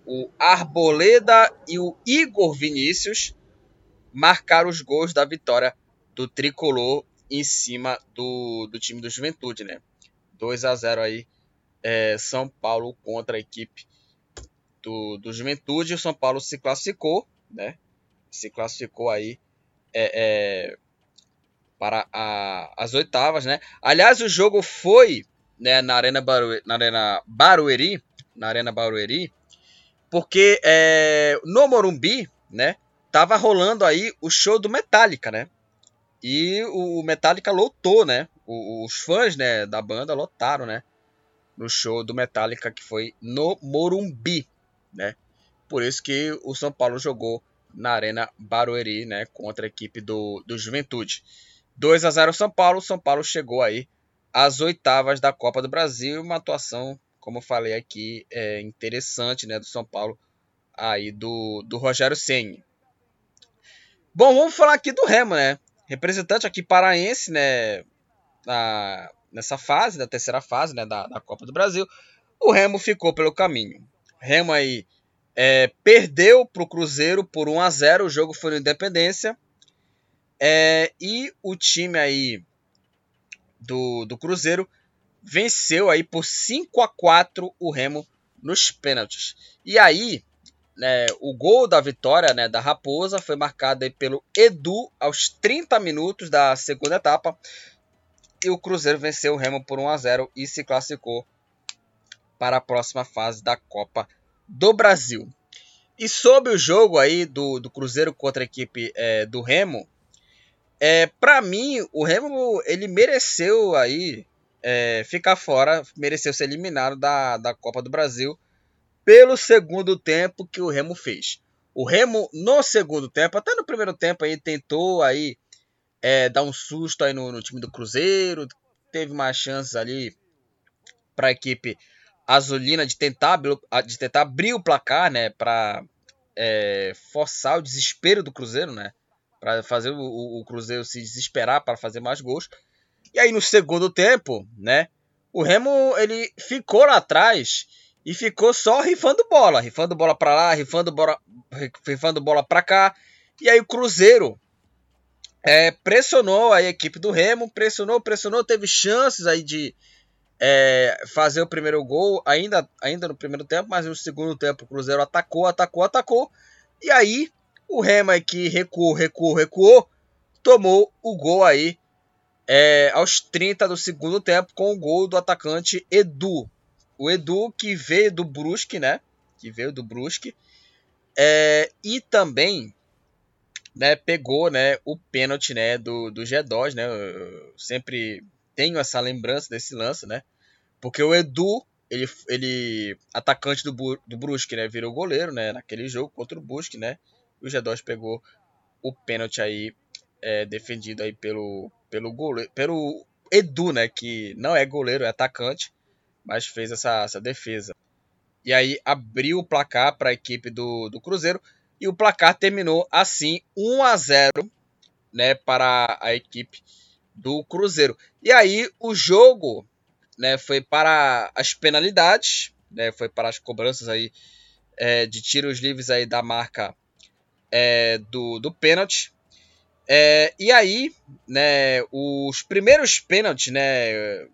o Arboleda e o Igor Vinícius marcaram os gols da vitória do tricolor em cima do, do time do Juventude, né? 2 a 0 aí, é, São Paulo contra a equipe do, do Juventude. O São Paulo se classificou, né? Se classificou aí é, é, para a, as oitavas, né? Aliás, o jogo foi né, na Arena Barueri, na Arena Barueri, na Arena Barueri, porque é, no Morumbi, né? Tava rolando aí o show do Metallica, né? E o Metallica lotou, né? Os fãs né, da banda lotaram, né? No show do Metallica que foi no Morumbi, né? Por isso que o São Paulo jogou na Arena Barueri, né? Contra a equipe do, do Juventude. 2 a 0 São Paulo. São Paulo chegou aí às oitavas da Copa do Brasil. Uma atuação, como eu falei aqui, é interessante, né? Do São Paulo aí do, do Rogério Senni. Bom, vamos falar aqui do Remo, né? representante aqui paraense, né, na, nessa fase, da terceira fase, né, da, da Copa do Brasil, o Remo ficou pelo caminho. Remo aí é, perdeu para o Cruzeiro por 1 a 0 o jogo foi no Independência. É, e o time aí do, do Cruzeiro venceu aí por 5 a 4 o Remo nos pênaltis. E aí né, o gol da vitória né, da Raposa foi marcado pelo Edu aos 30 minutos da segunda etapa. E o Cruzeiro venceu o Remo por 1 a 0 e se classificou para a próxima fase da Copa do Brasil. E sobre o jogo aí do, do Cruzeiro contra a equipe é, do Remo, é, para mim o Remo ele mereceu aí é, ficar fora, mereceu ser eliminado da, da Copa do Brasil pelo segundo tempo que o Remo fez. O Remo, no segundo tempo, até no primeiro tempo, aí tentou aí é, dar um susto aí no, no, time do Cruzeiro. Teve mais chances ali para a equipe azulina de tentar, de tentar abrir o placar, né? Para é, forçar o desespero do Cruzeiro, né? Para fazer o, o, Cruzeiro se desesperar para fazer mais gols. E aí no segundo tempo, né? O Remo ele ficou lá atrás e ficou só rifando bola, rifando bola para lá, rifando bola, rifando bola para cá. E aí o Cruzeiro é, pressionou a equipe do Remo, pressionou, pressionou, teve chances aí de é, fazer o primeiro gol ainda, ainda no primeiro tempo, mas no segundo tempo o Cruzeiro atacou, atacou, atacou. E aí o Remo que recuou, recuou, recuou, tomou o gol aí é, aos 30 do segundo tempo com o gol do atacante Edu. O Edu, que veio do Brusque, né? Que veio do Brusque. É, e também né, pegou né, o pênalti né, do, do G2, né? Eu sempre tenho essa lembrança desse lance, né? Porque o Edu, ele, ele atacante do, do Brusque, né? Virou goleiro, né? Naquele jogo contra o Brusque, né? O G2 pegou o pênalti aí é, defendido aí pelo, pelo goleiro, pelo Edu, né? Que não é goleiro, é atacante mas fez essa, essa defesa. E aí abriu o placar para a equipe do, do Cruzeiro e o placar terminou assim 1 a 0 né, para a equipe do Cruzeiro. E aí o jogo né, foi para as penalidades, né, foi para as cobranças aí é, de tiros livres aí da marca é, do, do pênalti. É, e aí, né, os primeiros pênaltis, né,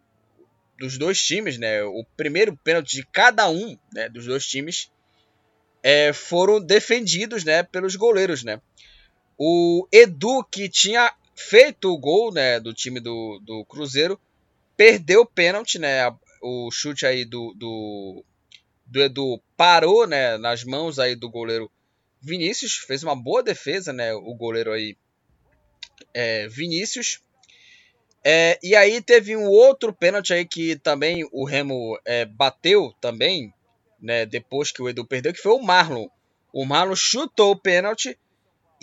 dos dois times, né? O primeiro pênalti de cada um né, dos dois times é, foram defendidos, né? Pelos goleiros, né? O Edu que tinha feito o gol, né? Do time do, do Cruzeiro perdeu o pênalti, né? O chute aí do, do, do Edu parou, né? Nas mãos aí do goleiro Vinícius fez uma boa defesa, né? O goleiro aí é, Vinícius é, e aí teve um outro pênalti aí que também o Remo é, bateu também, né, depois que o Edu perdeu, que foi o Marlon. O Marlon chutou o pênalti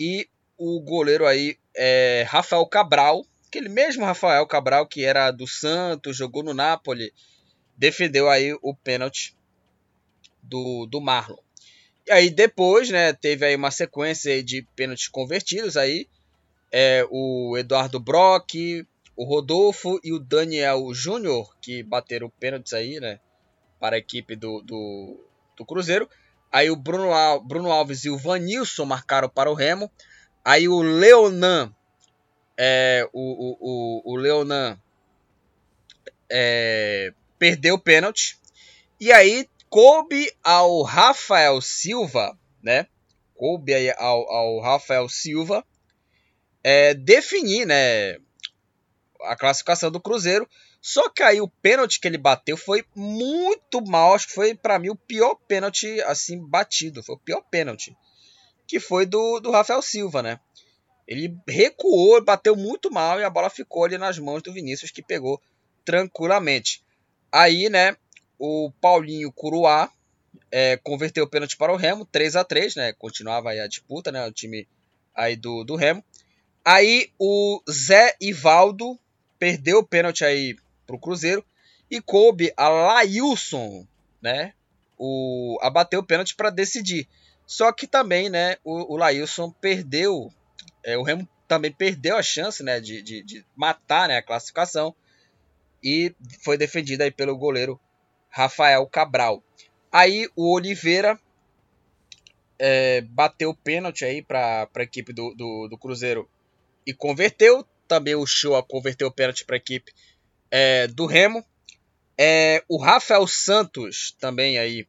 e o goleiro aí é Rafael Cabral, aquele mesmo Rafael Cabral que era do Santos, jogou no Napoli, defendeu aí o pênalti do, do Marlon. E aí depois, né, teve aí uma sequência de pênaltis convertidos aí, é, o Eduardo Brock, o Rodolfo e o Daniel Júnior, que bateram pênaltis aí, né? Para a equipe do, do, do Cruzeiro. Aí o Bruno, Al, Bruno Alves e o Vanilson marcaram para o Remo. Aí o Leonan, é, o, o, o, o Leonan é, perdeu o pênalti. E aí coube ao Rafael Silva, né? Coube ao, ao Rafael Silva é, definir, né? a classificação do Cruzeiro. Só que aí o pênalti que ele bateu foi muito mal. Acho que foi, para mim, o pior pênalti assim batido. Foi o pior pênalti. Que foi do, do Rafael Silva, né? Ele recuou, bateu muito mal e a bola ficou ali nas mãos do Vinícius, que pegou tranquilamente. Aí, né, o Paulinho Curuá é, converteu o pênalti para o Remo, 3 a 3 né? Continuava aí a disputa, né? O time aí do, do Remo. Aí o Zé Ivaldo perdeu o pênalti aí pro Cruzeiro e coube a Lailson, né, o, a bater o pênalti para decidir. Só que também, né, o, o Lailson perdeu, é, o Remo também perdeu a chance, né, de, de, de matar, né, a classificação e foi defendido aí pelo goleiro Rafael Cabral. Aí o Oliveira é, bateu o pênalti aí para a equipe do, do, do Cruzeiro e converteu também o Show converteu o pênalti para a equipe é, do Remo. É, o Rafael Santos também aí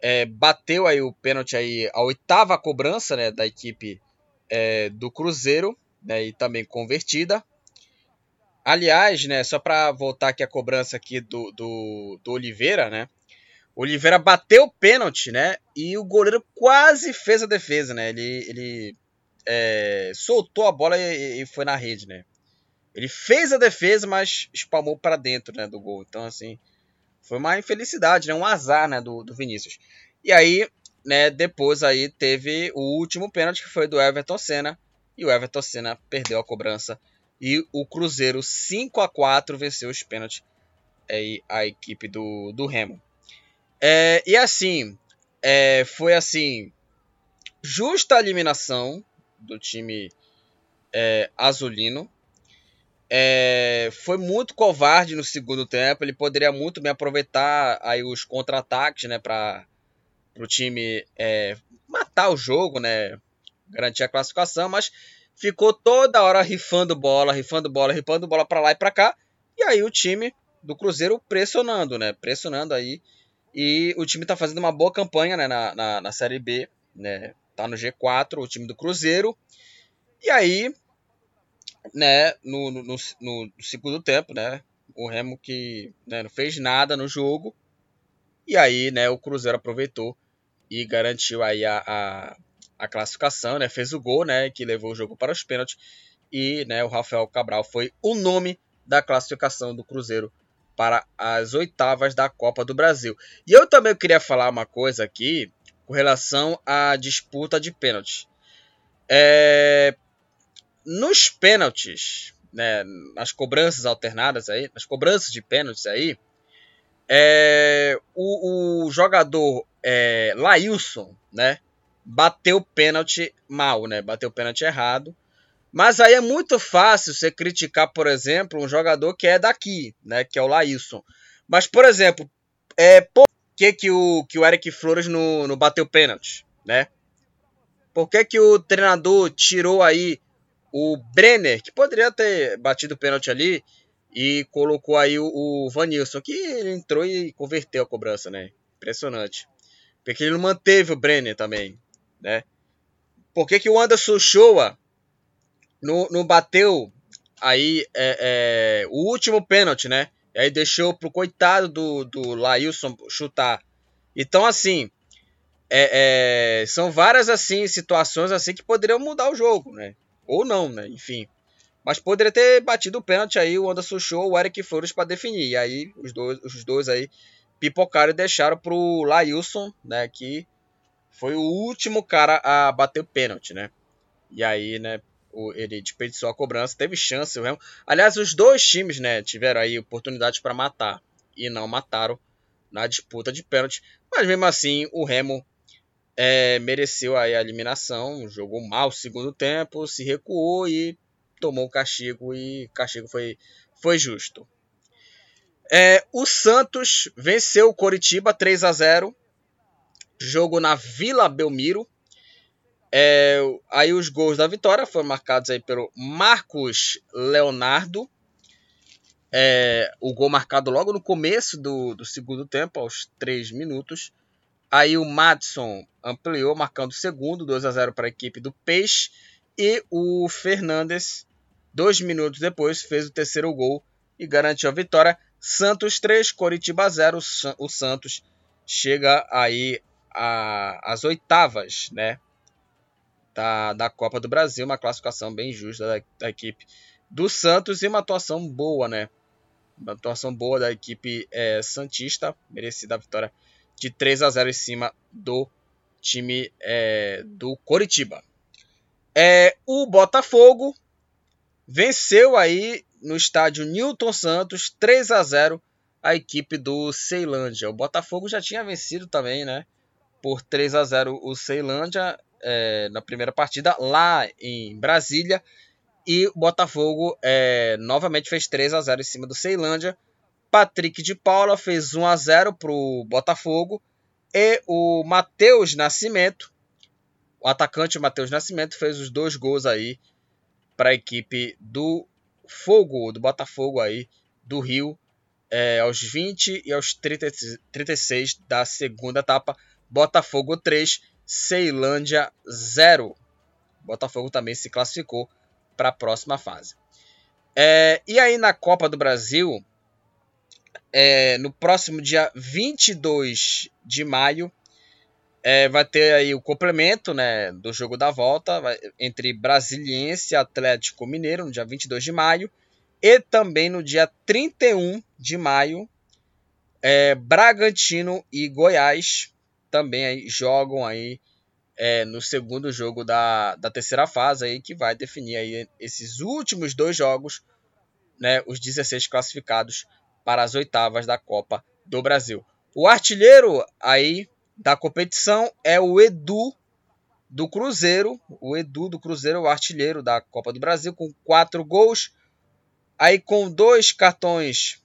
é, bateu aí o pênalti aí a oitava cobrança né, da equipe é, do Cruzeiro né, e também convertida. Aliás, né, só para voltar aqui a cobrança aqui do, do, do Oliveira, né? Oliveira bateu o pênalti, né? E o goleiro quase fez a defesa, né? Ele, ele é, soltou a bola e, e, foi na rede, né? Ele fez a defesa, mas espalmou para dentro, né, do gol. Então, assim, foi uma infelicidade, né, um azar, né, do, do Vinícius. E aí, né, depois aí teve o último pênalti que foi do Everton Senna e o Everton Senna perdeu a cobrança e o Cruzeiro 5 a 4 venceu os pênaltis aí a equipe do, do Remo. É, e assim, é, foi assim justa eliminação do time é, azulino. É, foi muito covarde no segundo tempo. Ele poderia muito bem aproveitar aí os contra-ataques, né, para o time é, matar o jogo, né, garantir a classificação, mas ficou toda hora rifando bola, rifando bola, rifando bola para lá e para cá. E aí o time do Cruzeiro pressionando, né, pressionando aí. E o time está fazendo uma boa campanha, né, na, na, na Série B, né, tá no G4, o time do Cruzeiro. E aí, né, no, no, no, no segundo tempo, né, o Remo que né, não fez nada no jogo. E aí, né, o Cruzeiro aproveitou e garantiu aí a, a, a classificação, né, fez o gol, né, que levou o jogo para os pênaltis. E, né, o Rafael Cabral foi o nome da classificação do Cruzeiro para as oitavas da Copa do Brasil. E eu também queria falar uma coisa aqui com relação à disputa de pênaltis. É, nos pênaltis, né, nas cobranças alternadas aí, nas cobranças de pênaltis aí, é, o, o, jogador é, Lailson, né, bateu pênalti mal, né, bateu pênalti errado. Mas aí é muito fácil você criticar, por exemplo, um jogador que é daqui, né, que é o Lailson. Mas, por exemplo, é, por que, que, o, que o Eric Flores não, não bateu pênalti, né? Por que, que o treinador tirou aí o Brenner, que poderia ter batido o pênalti ali, e colocou aí o, o Vanilson, que ele entrou e converteu a cobrança, né? Impressionante. Porque ele não manteve o Brenner também, né? Por que, que o Anderson Shoa não, não bateu aí é, é, o último pênalti, né? E aí deixou pro coitado do, do Lailson chutar. Então, assim, é, é, são várias assim situações assim que poderiam mudar o jogo, né? Ou não, né? Enfim. Mas poderia ter batido o pênalti aí, o Anderson Show, o Eric Flores para definir. E aí os dois, os dois aí pipocaram e deixaram pro Lailson, né, que foi o último cara a bater o pênalti, né? E aí, né, ele desperdiçou a cobrança, teve chance o Remo. Aliás, os dois times, né, tiveram aí oportunidades para matar e não mataram na disputa de pênalti. Mas mesmo assim, o Remo é, mereceu aí a eliminação, jogou mal o segundo tempo, se recuou e tomou o castigo e o castigo foi, foi justo. É, o Santos venceu o Coritiba 3 a 0 jogo na Vila Belmiro. É, aí os gols da vitória foram marcados aí pelo Marcos Leonardo. É, o gol marcado logo no começo do, do segundo tempo, aos 3 minutos. Aí o Madison ampliou, marcando o segundo, 2 a 0 para a equipe do Peixe. E o Fernandes, dois minutos depois, fez o terceiro gol e garantiu a vitória. Santos 3, Coritiba 0. O Santos chega aí às oitavas, né? Da, da Copa do Brasil, uma classificação bem justa da, da equipe do Santos e uma atuação boa, né? Uma atuação boa da equipe é, Santista, merecida a vitória de 3 a 0 em cima do time é, do Coritiba. É, o Botafogo venceu aí no estádio Newton Santos 3 a 0 a equipe do Ceilândia. O Botafogo já tinha vencido também, né? Por 3 a 0 o Ceilândia é, na primeira partida lá em Brasília. E o Botafogo é, novamente fez 3 a 0 em cima do Ceilândia. Patrick de Paula fez 1 a 0 para o Botafogo. E o Matheus Nascimento, o atacante Matheus Nascimento, fez os dois gols aí para a equipe do Fogo, do Botafogo aí, do Rio, é, aos 20 e aos 30, 36 da segunda etapa. Botafogo 3, Ceilândia 0. Botafogo também se classificou para a próxima fase. É, e aí na Copa do Brasil, é, no próximo dia 22 de maio, é, vai ter aí o complemento né, do jogo da volta vai, entre Brasiliense e Atlético Mineiro, no dia 22 de maio. E também no dia 31 de maio, é, Bragantino e Goiás também aí jogam aí é, no segundo jogo da, da terceira fase aí, que vai definir aí esses últimos dois jogos, né, os 16 classificados para as oitavas da Copa do Brasil. O artilheiro aí da competição é o Edu do Cruzeiro. O Edu do Cruzeiro, o artilheiro da Copa do Brasil, com quatro gols. Aí com dois cartões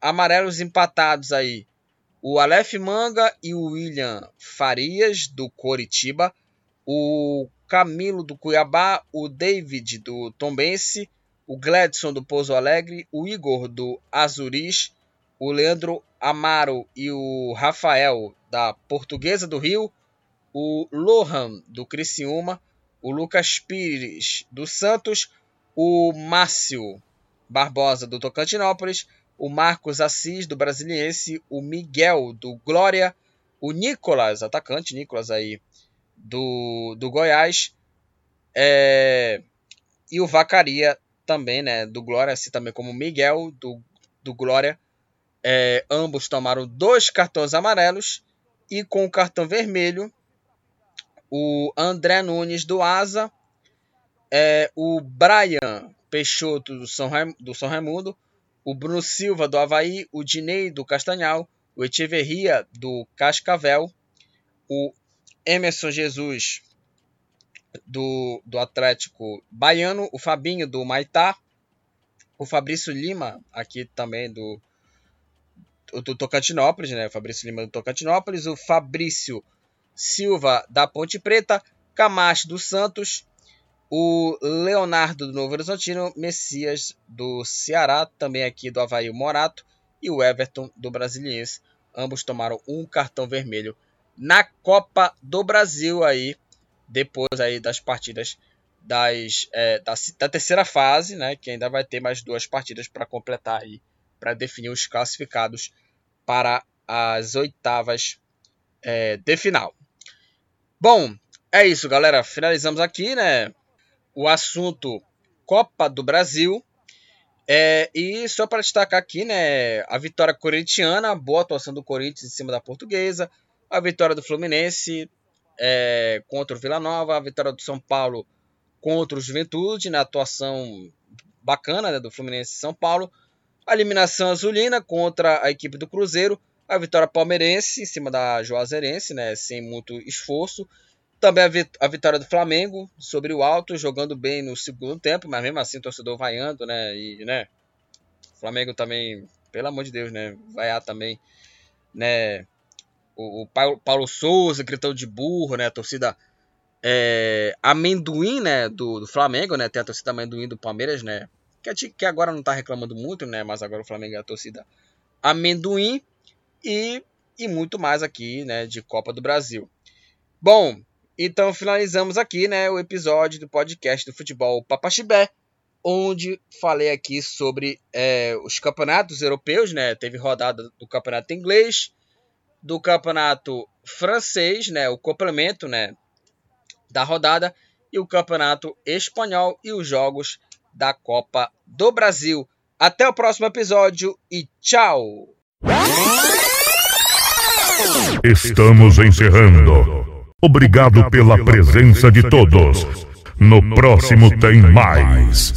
amarelos empatados aí. O Aleph Manga e o William Farias do Coritiba. O Camilo do Cuiabá, o David do Tombense, o Gladson do Pouso Alegre, o Igor do Azuris, o Leandro Amaro e o Rafael da Portuguesa do Rio, o Lohan do Criciúma, o Lucas Pires do Santos, o Márcio Barbosa do Tocantinópolis, o Marcos Assis do Brasiliense, o Miguel do Glória, o Nicolas, atacante Nicolas aí do, do Goiás, é, e o Vacaria também, né, do Glória, assim também como Miguel do, do Glória, é, ambos tomaram dois cartões amarelos e com o cartão vermelho, o André Nunes do Asa, é, o Brian Peixoto do São, do São Raimundo, o Bruno Silva do Havaí, o Dinei do Castanhal, o Echeverria do Cascavel, o Emerson Jesus do, do Atlético Baiano, o Fabinho do Maitá, o Fabrício Lima, aqui também do, do Tocantinópolis, né? O Fabrício Lima do Tocantinópolis, o Fabrício Silva da Ponte Preta, Camacho do Santos, o Leonardo do Novo Horizontino, Messias do Ceará, também aqui do Havaí Morato, e o Everton do Brasiliense. Ambos tomaram um cartão vermelho na Copa do Brasil aí, depois aí das partidas das, é, da, da, terceira fase, né? Que ainda vai ter mais duas partidas para completar aí, para definir os classificados para as oitavas é, de final. Bom, é isso, galera. Finalizamos aqui, né? O assunto Copa do Brasil. É, e só para destacar aqui, né, a vitória corintiana, boa atuação do Corinthians em cima da Portuguesa, a vitória do Fluminense é, contra o Vila Nova, a vitória do São Paulo contra o Juventude, na atuação bacana né, do Fluminense e São Paulo, a eliminação azulina contra a equipe do Cruzeiro, a vitória palmeirense em cima da Juazeirense, né, sem muito esforço, também a, vit a, vitória do Flamengo sobre o Alto, jogando bem no segundo tempo, mas mesmo assim o torcedor vaiando, né? E, né? O Flamengo também, pelo amor de Deus, né? Vaiar também, né? O, o Paulo, Paulo, Souza gritando de burro, né? A torcida é, amendoim, né? Do, do, Flamengo, né? Tem a torcida amendoim do Palmeiras, né? Que, que agora não tá reclamando muito, né? Mas agora o Flamengo é a torcida amendoim e, e muito mais aqui, né? De Copa do Brasil. Bom, então finalizamos aqui, né, o episódio do podcast do futebol Papaxibé, onde falei aqui sobre é, os campeonatos europeus, né? Teve rodada do campeonato inglês, do campeonato francês, né? O complemento, né? Da rodada e o campeonato espanhol e os jogos da Copa do Brasil. Até o próximo episódio e tchau! Estamos encerrando. Obrigado pela presença de todos. No próximo tem mais.